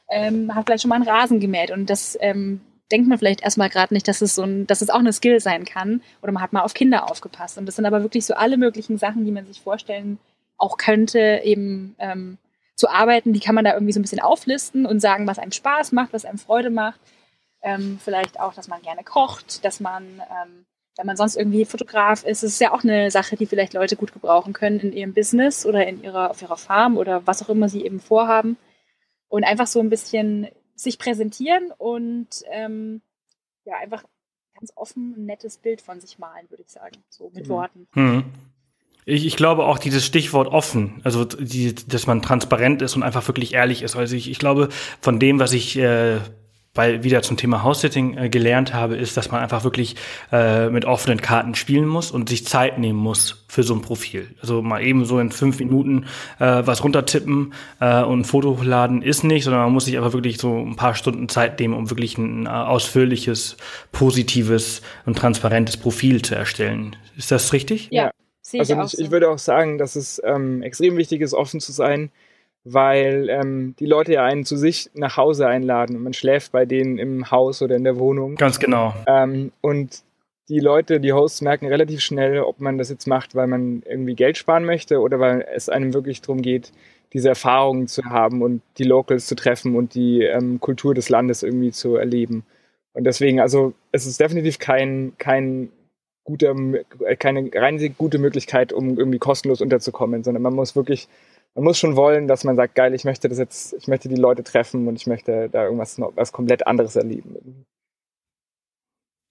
ähm, hat vielleicht schon mal einen Rasen gemäht. Und das ähm, denkt man vielleicht erstmal gerade nicht, dass es so ein, dass es auch eine Skill sein kann. Oder man hat mal auf Kinder aufgepasst. Und das sind aber wirklich so alle möglichen Sachen, die man sich vorstellen kann auch könnte, eben ähm, zu arbeiten, die kann man da irgendwie so ein bisschen auflisten und sagen, was einem Spaß macht, was einem Freude macht. Ähm, vielleicht auch, dass man gerne kocht, dass man, ähm, wenn man sonst irgendwie Fotograf ist, ist es ja auch eine Sache, die vielleicht Leute gut gebrauchen können in ihrem Business oder in ihrer, auf ihrer Farm oder was auch immer sie eben vorhaben. Und einfach so ein bisschen sich präsentieren und ähm, ja, einfach ganz offen ein nettes Bild von sich malen, würde ich sagen, so mit mhm. Worten. Mhm. Ich, ich glaube auch dieses Stichwort offen, also die, dass man transparent ist und einfach wirklich ehrlich ist. Also ich, ich glaube, von dem, was ich äh, bei wieder zum Thema House-Sitting äh, gelernt habe, ist, dass man einfach wirklich äh, mit offenen Karten spielen muss und sich Zeit nehmen muss für so ein Profil. Also mal eben so in fünf Minuten äh, was runtertippen äh, und ein Foto hochladen ist nicht, sondern man muss sich einfach wirklich so ein paar Stunden Zeit nehmen, um wirklich ein äh, ausführliches, positives und transparentes Profil zu erstellen. Ist das richtig? Ja. Sehe also ich, ich, so. ich, würde auch sagen, dass es ähm, extrem wichtig ist, offen zu sein, weil ähm, die Leute ja einen zu sich nach Hause einladen und man schläft bei denen im Haus oder in der Wohnung. Ganz genau. Ähm, und die Leute, die Hosts merken relativ schnell, ob man das jetzt macht, weil man irgendwie Geld sparen möchte oder weil es einem wirklich darum geht, diese Erfahrungen zu haben und die Locals zu treffen und die ähm, Kultur des Landes irgendwie zu erleben. Und deswegen, also es ist definitiv kein, kein guter, keine rein gute Möglichkeit, um irgendwie kostenlos unterzukommen, sondern man muss wirklich, man muss schon wollen, dass man sagt, geil, ich möchte das jetzt, ich möchte die Leute treffen und ich möchte da irgendwas noch, was komplett anderes erleben.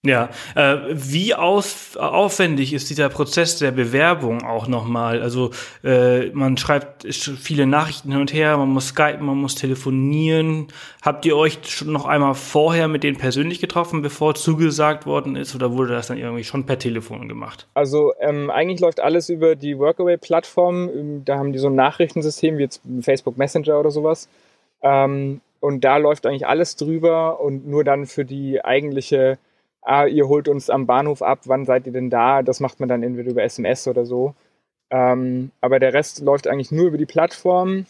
Ja, äh, wie aus, aufwendig ist dieser Prozess der Bewerbung auch nochmal? Also äh, man schreibt viele Nachrichten hin und her, man muss skypen, man muss telefonieren. Habt ihr euch schon noch einmal vorher mit denen persönlich getroffen, bevor zugesagt worden ist, oder wurde das dann irgendwie schon per Telefon gemacht? Also ähm, eigentlich läuft alles über die Workaway-Plattform. Ähm, da haben die so ein Nachrichtensystem wie jetzt Facebook Messenger oder sowas. Ähm, und da läuft eigentlich alles drüber und nur dann für die eigentliche ah, ihr holt uns am Bahnhof ab, wann seid ihr denn da? Das macht man dann entweder über SMS oder so. Ähm, aber der Rest läuft eigentlich nur über die Plattform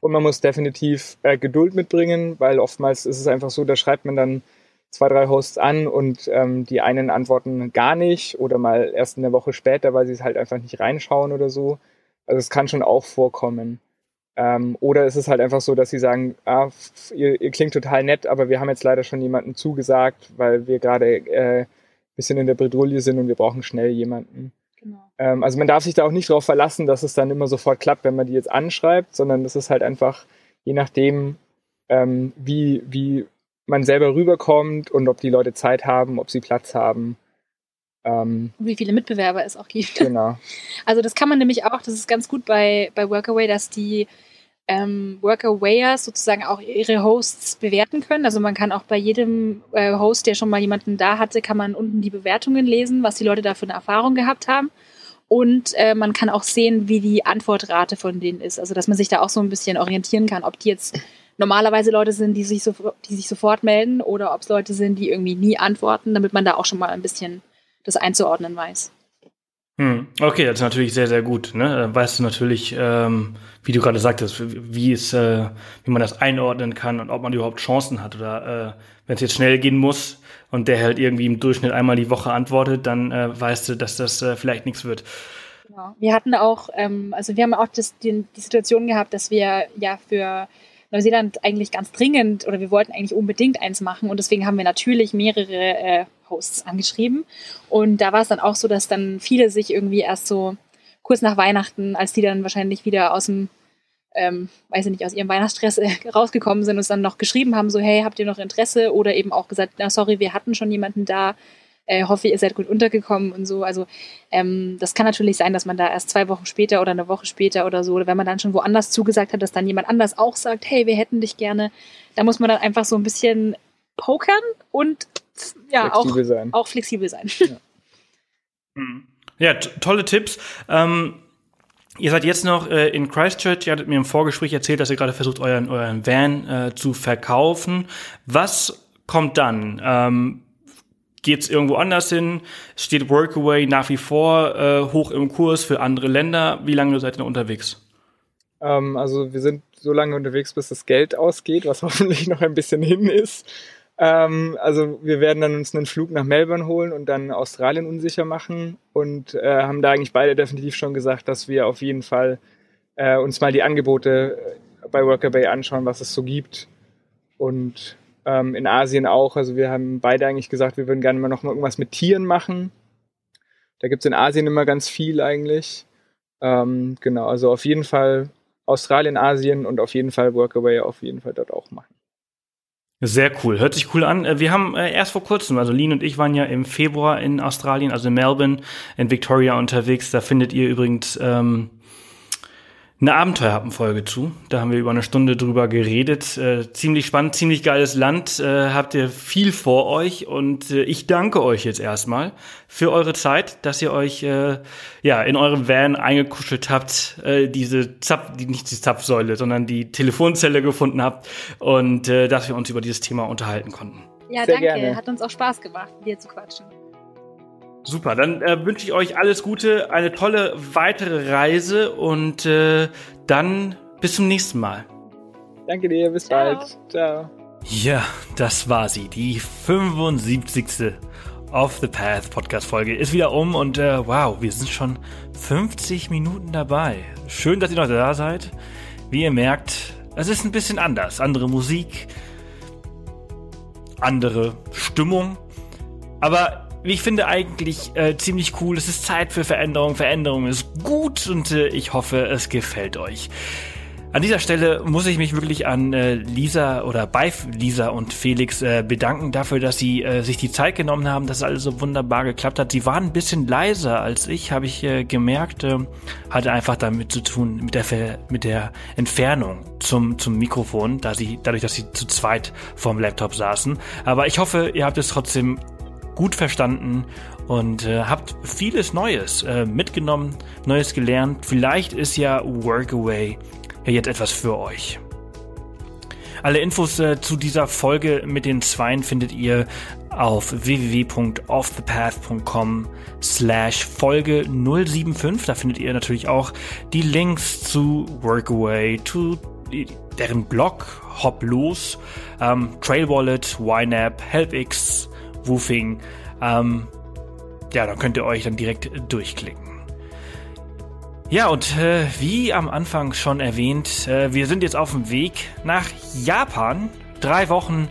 und man muss definitiv äh, Geduld mitbringen, weil oftmals ist es einfach so, da schreibt man dann zwei, drei Hosts an und ähm, die einen antworten gar nicht oder mal erst eine Woche später, weil sie es halt einfach nicht reinschauen oder so. Also es kann schon auch vorkommen. Ähm, oder ist es halt einfach so, dass sie sagen, ah, ihr, ihr, klingt total nett, aber wir haben jetzt leider schon jemanden zugesagt, weil wir gerade äh, bisschen in der Bredouille sind und wir brauchen schnell jemanden. Genau. Ähm, also man darf sich da auch nicht darauf verlassen, dass es dann immer sofort klappt, wenn man die jetzt anschreibt, sondern das ist halt einfach je nachdem, ähm, wie, wie man selber rüberkommt und ob die Leute Zeit haben, ob sie Platz haben. Ähm, wie viele Mitbewerber es auch gibt. Genau. Also das kann man nämlich auch, das ist ganz gut bei, bei Workaway, dass die ähm, Workawayers sozusagen auch ihre Hosts bewerten können. Also man kann auch bei jedem äh, Host, der schon mal jemanden da hatte, kann man unten die Bewertungen lesen, was die Leute da für eine Erfahrung gehabt haben. Und äh, man kann auch sehen, wie die Antwortrate von denen ist. Also dass man sich da auch so ein bisschen orientieren kann, ob die jetzt normalerweise Leute sind, die sich, so, die sich sofort melden oder ob es Leute sind, die irgendwie nie antworten, damit man da auch schon mal ein bisschen das einzuordnen weiß. Hm. Okay, das ist natürlich sehr, sehr gut. Ne? Weißt du natürlich, ähm, wie du gerade sagtest, wie es, äh, wie man das einordnen kann und ob man überhaupt Chancen hat oder äh, wenn es jetzt schnell gehen muss und der halt irgendwie im Durchschnitt einmal die Woche antwortet, dann äh, weißt du, dass das äh, vielleicht nichts wird. Genau. Wir hatten auch, ähm, also wir haben auch das, die, die Situation gehabt, dass wir ja für Neuseeland eigentlich ganz dringend oder wir wollten eigentlich unbedingt eins machen und deswegen haben wir natürlich mehrere äh, Hosts angeschrieben. Und da war es dann auch so, dass dann viele sich irgendwie erst so kurz nach Weihnachten, als die dann wahrscheinlich wieder aus dem, ähm, weiß ich nicht, aus ihrem Weihnachtsstress äh, rausgekommen sind, uns dann noch geschrieben haben, so, hey, habt ihr noch Interesse? Oder eben auch gesagt, na sorry, wir hatten schon jemanden da, äh, hoffe, ihr seid gut untergekommen und so. Also ähm, das kann natürlich sein, dass man da erst zwei Wochen später oder eine Woche später oder so, oder wenn man dann schon woanders zugesagt hat, dass dann jemand anders auch sagt, hey, wir hätten dich gerne. Da muss man dann einfach so ein bisschen pokern und ja, flexibel auch, sein. auch flexibel sein. Ja, mhm. ja tolle Tipps. Ähm, ihr seid jetzt noch äh, in Christchurch. Ihr hattet mir im Vorgespräch erzählt, dass ihr gerade versucht, euren, euren Van äh, zu verkaufen. Was kommt dann? Ähm, Geht es irgendwo anders hin? Steht Workaway nach wie vor äh, hoch im Kurs für andere Länder? Wie lange seid ihr unterwegs? Ähm, also wir sind so lange unterwegs, bis das Geld ausgeht, was hoffentlich noch ein bisschen hin ist. Ähm, also wir werden dann uns einen Flug nach Melbourne holen und dann Australien unsicher machen und äh, haben da eigentlich beide definitiv schon gesagt, dass wir auf jeden Fall äh, uns mal die Angebote äh, bei Workaway anschauen, was es so gibt. Und ähm, in Asien auch. Also wir haben beide eigentlich gesagt, wir würden gerne mal noch mal irgendwas mit Tieren machen. Da gibt es in Asien immer ganz viel eigentlich. Ähm, genau, also auf jeden Fall Australien, Asien und auf jeden Fall Workaway auf jeden Fall dort auch machen. Sehr cool, hört sich cool an. Äh, wir haben äh, erst vor kurzem, also Lean und ich waren ja im Februar in Australien, also in Melbourne, in Victoria unterwegs. Da findet ihr übrigens ähm, eine Abenteuerhappenfolge zu. Da haben wir über eine Stunde drüber geredet. Äh, ziemlich spannend, ziemlich geiles Land. Äh, habt ihr viel vor euch und äh, ich danke euch jetzt erstmal für eure Zeit, dass ihr euch äh, ja in eurem Van eingekuschelt habt, äh, diese Zapf, die, nicht die Zapfsäule, sondern die Telefonzelle gefunden habt und äh, dass wir uns über dieses Thema unterhalten konnten. Ja, Sehr danke. Gerne. Hat uns auch Spaß gemacht, mit dir zu quatschen. Super, dann äh, wünsche ich euch alles Gute, eine tolle weitere Reise und äh, dann bis zum nächsten Mal. Danke dir, bis Ciao. bald. Ciao. Ja, das war sie, die 75. Off the Path Podcast Folge ist wieder um und äh, wow, wir sind schon 50 Minuten dabei. Schön, dass ihr noch da seid. Wie ihr merkt, es ist ein bisschen anders. Andere Musik, andere Stimmung. Aber ich finde, eigentlich äh, ziemlich cool. Es ist Zeit für Veränderung. Veränderung ist gut und äh, ich hoffe, es gefällt euch. An dieser Stelle muss ich mich wirklich an äh, Lisa oder bei Lisa und Felix äh, bedanken dafür, dass sie äh, sich die Zeit genommen haben, dass alles so wunderbar geklappt hat. Sie waren ein bisschen leiser als ich, habe ich äh, gemerkt. Äh, hatte einfach damit zu tun mit der mit der Entfernung zum zum Mikrofon, da sie dadurch, dass sie zu zweit vorm Laptop saßen. Aber ich hoffe, ihr habt es trotzdem gut verstanden und äh, habt vieles Neues äh, mitgenommen, Neues gelernt. Vielleicht ist ja Workaway ja jetzt etwas für euch. Alle Infos äh, zu dieser Folge mit den Zweien findet ihr auf www.offthepath.com slash Folge 075. Da findet ihr natürlich auch die Links zu Workaway, zu deren Blog Hoplos, ähm, Trail Wallet, YNAB, HelpX, Woofing. Ähm, ja, da könnt ihr euch dann direkt durchklicken. Ja, und äh, wie am Anfang schon erwähnt, äh, wir sind jetzt auf dem Weg nach Japan. Drei Wochen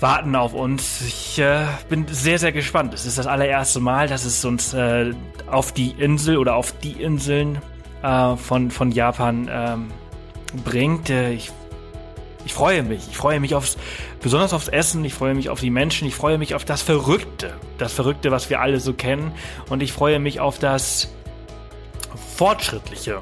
warten auf uns. Ich äh, bin sehr, sehr gespannt. Es ist das allererste Mal, dass es uns äh, auf die Insel oder auf die Inseln äh, von, von Japan ähm, bringt. Äh, ich ich freue mich. Ich freue mich aufs, besonders aufs Essen. Ich freue mich auf die Menschen. Ich freue mich auf das Verrückte. Das Verrückte, was wir alle so kennen. Und ich freue mich auf das Fortschrittliche.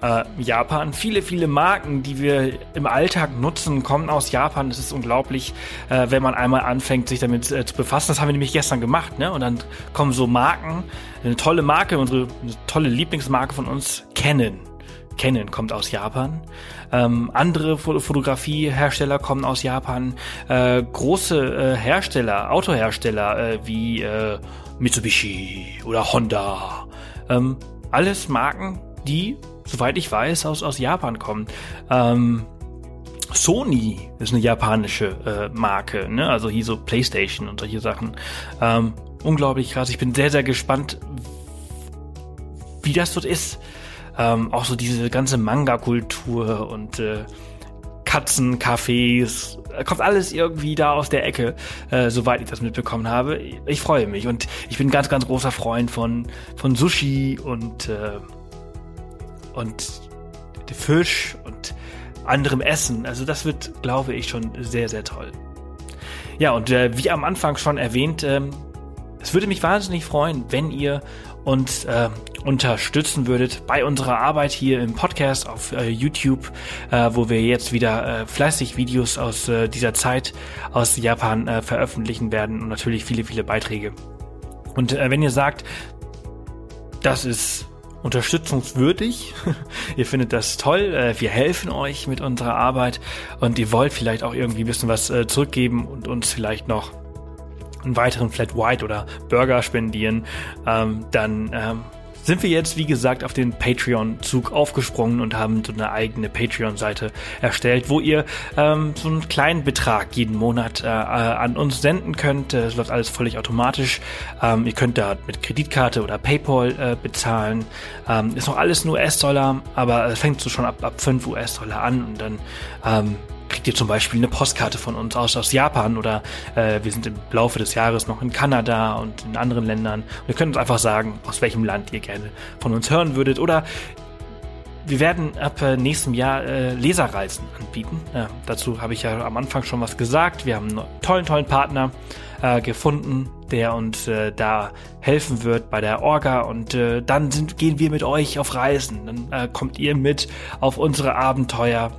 Äh, Japan. Viele, viele Marken, die wir im Alltag nutzen, kommen aus Japan. Das ist unglaublich, äh, wenn man einmal anfängt, sich damit äh, zu befassen. Das haben wir nämlich gestern gemacht. Ne? Und dann kommen so Marken, eine tolle Marke, unsere tolle Lieblingsmarke von uns, Canon. Canon kommt aus Japan. Ähm, andere Fotografiehersteller kommen aus Japan. Äh, große äh, Hersteller, Autohersteller äh, wie äh, Mitsubishi oder Honda. Ähm, alles Marken, die, soweit ich weiß, aus, aus Japan kommen. Ähm, Sony ist eine japanische äh, Marke, ne? also hier so PlayStation und solche Sachen. Ähm, unglaublich krass. Ich bin sehr, sehr gespannt, wie das dort ist. Ähm, auch so diese ganze Manga-Kultur und äh, Katzencafés, kommt alles irgendwie da aus der Ecke, äh, soweit ich das mitbekommen habe. Ich freue mich und ich bin ganz, ganz großer Freund von, von Sushi und, äh, und Fisch und anderem Essen. Also das wird, glaube ich, schon sehr, sehr toll. Ja, und äh, wie am Anfang schon erwähnt, ähm, es würde mich wahnsinnig freuen, wenn ihr uns äh, unterstützen würdet bei unserer Arbeit hier im Podcast auf äh, YouTube, äh, wo wir jetzt wieder äh, fleißig Videos aus äh, dieser Zeit aus Japan äh, veröffentlichen werden und natürlich viele, viele Beiträge. Und äh, wenn ihr sagt, das ist unterstützungswürdig. ihr findet das toll. Äh, wir helfen euch mit unserer Arbeit und ihr wollt vielleicht auch irgendwie ein bisschen was äh, zurückgeben und uns vielleicht noch einen weiteren Flat White oder Burger spendieren, ähm, dann ähm, sind wir jetzt, wie gesagt, auf den Patreon-Zug aufgesprungen und haben so eine eigene Patreon-Seite erstellt, wo ihr ähm, so einen kleinen Betrag jeden Monat äh, äh an uns senden könnt. Das läuft alles völlig automatisch. Ähm, ihr könnt da mit Kreditkarte oder PayPal äh, bezahlen. Ähm, ist noch alles nur US-Dollar, aber es fängt so schon ab, ab 5 US-Dollar an und dann ähm, kriegt ihr zum Beispiel eine Postkarte von uns aus, aus Japan oder äh, wir sind im Laufe des Jahres noch in Kanada und in anderen Ländern. Und ihr könnt uns einfach sagen, aus welchem Land ihr gerne von uns hören würdet oder wir werden ab äh, nächstem Jahr äh, Leserreisen anbieten. Ja, dazu habe ich ja am Anfang schon was gesagt. Wir haben einen tollen, tollen Partner äh, gefunden, der uns äh, da helfen wird bei der Orga und äh, dann sind, gehen wir mit euch auf Reisen. Dann äh, kommt ihr mit auf unsere Abenteuer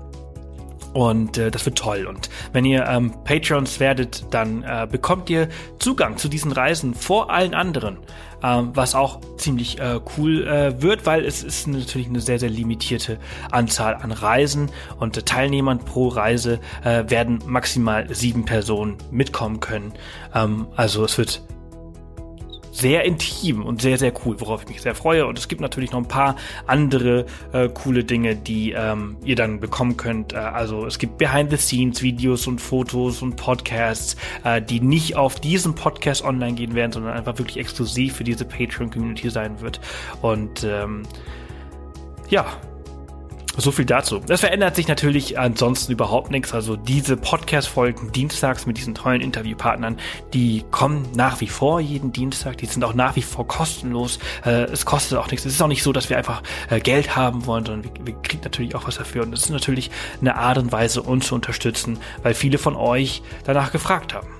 und äh, das wird toll. Und wenn ihr ähm, Patreons werdet, dann äh, bekommt ihr Zugang zu diesen Reisen vor allen anderen. Ähm, was auch ziemlich äh, cool äh, wird, weil es ist natürlich eine sehr, sehr limitierte Anzahl an Reisen und äh, Teilnehmern pro Reise äh, werden maximal sieben Personen mitkommen können. Ähm, also es wird sehr intim und sehr, sehr cool, worauf ich mich sehr freue. Und es gibt natürlich noch ein paar andere äh, coole Dinge, die ähm, ihr dann bekommen könnt. Äh, also es gibt Behind-the-Scenes-Videos und Fotos und Podcasts, äh, die nicht auf diesem Podcast online gehen werden, sondern einfach wirklich exklusiv für diese Patreon-Community sein wird. Und ähm, ja, so viel dazu. Das verändert sich natürlich ansonsten überhaupt nichts. Also diese Podcast-Folgen dienstags mit diesen tollen Interviewpartnern, die kommen nach wie vor jeden Dienstag. Die sind auch nach wie vor kostenlos. Äh, es kostet auch nichts. Es ist auch nicht so, dass wir einfach äh, Geld haben wollen, sondern wir, wir kriegen natürlich auch was dafür. Und das ist natürlich eine Art und Weise, uns zu unterstützen, weil viele von euch danach gefragt haben.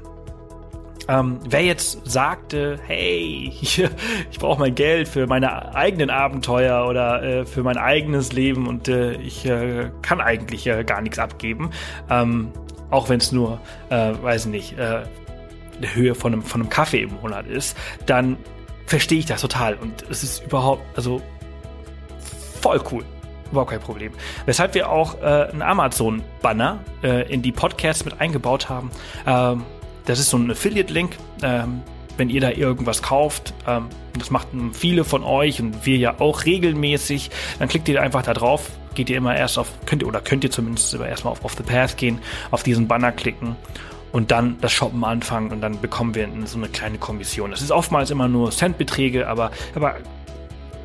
Ähm, wer jetzt sagte, hey, ich, ich brauche mein Geld für meine eigenen Abenteuer oder äh, für mein eigenes Leben und äh, ich äh, kann eigentlich äh, gar nichts abgeben, ähm, auch wenn es nur, äh, weiß nicht, äh, eine Höhe von einem, von einem Kaffee im Monat ist, dann verstehe ich das total und es ist überhaupt, also voll cool. Überhaupt kein Problem. Weshalb wir auch äh, einen Amazon-Banner äh, in die Podcasts mit eingebaut haben. Ähm, das ist so ein Affiliate-Link. Ähm, wenn ihr da irgendwas kauft, ähm, das machen viele von euch und wir ja auch regelmäßig, dann klickt ihr einfach da drauf, geht ihr immer erst auf, könnt ihr oder könnt ihr zumindest erstmal auf Off the Path gehen, auf diesen Banner klicken und dann das Shoppen anfangen und dann bekommen wir so eine kleine Kommission. Das ist oftmals immer nur Centbeträge, aber, aber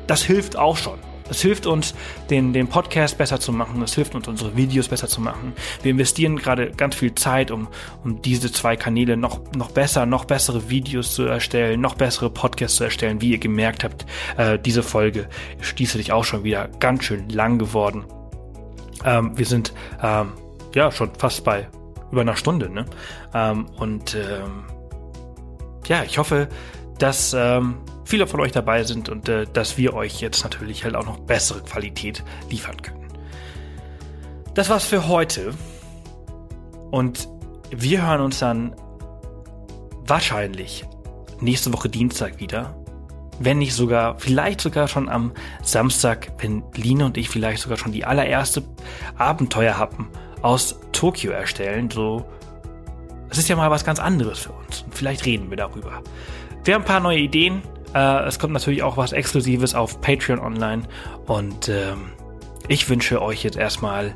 das hilft auch schon. Es hilft uns, den, den Podcast besser zu machen. Es hilft uns, unsere Videos besser zu machen. Wir investieren gerade ganz viel Zeit, um, um diese zwei Kanäle noch, noch besser, noch bessere Videos zu erstellen, noch bessere Podcasts zu erstellen. Wie ihr gemerkt habt, äh, diese Folge ist schließlich auch schon wieder ganz schön lang geworden. Ähm, wir sind ähm, ja schon fast bei über einer Stunde. Ne? Ähm, und ähm, ja, ich hoffe, dass ähm, viele von euch dabei sind und äh, dass wir euch jetzt natürlich halt auch noch bessere Qualität liefern können. Das war's für heute. Und wir hören uns dann wahrscheinlich nächste Woche Dienstag wieder. Wenn nicht sogar, vielleicht sogar schon am Samstag, wenn Lina und ich vielleicht sogar schon die allererste Abenteuerhappen aus Tokio erstellen. So, es ist ja mal was ganz anderes für uns. Vielleicht reden wir darüber. Wir haben ein paar neue Ideen. Äh, es kommt natürlich auch was Exklusives auf Patreon online. Und ähm, ich wünsche euch jetzt erstmal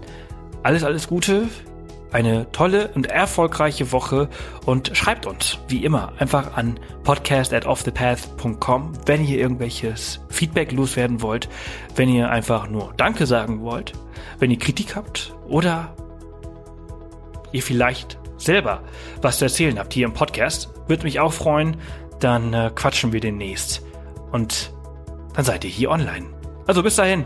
alles, alles Gute, eine tolle und erfolgreiche Woche und schreibt uns, wie immer, einfach an podcast wenn ihr irgendwelches Feedback loswerden wollt, wenn ihr einfach nur Danke sagen wollt, wenn ihr Kritik habt oder ihr vielleicht selber was zu erzählen habt hier im Podcast. Würde mich auch freuen dann äh, quatschen wir demnächst. Und dann seid ihr hier online. Also bis dahin.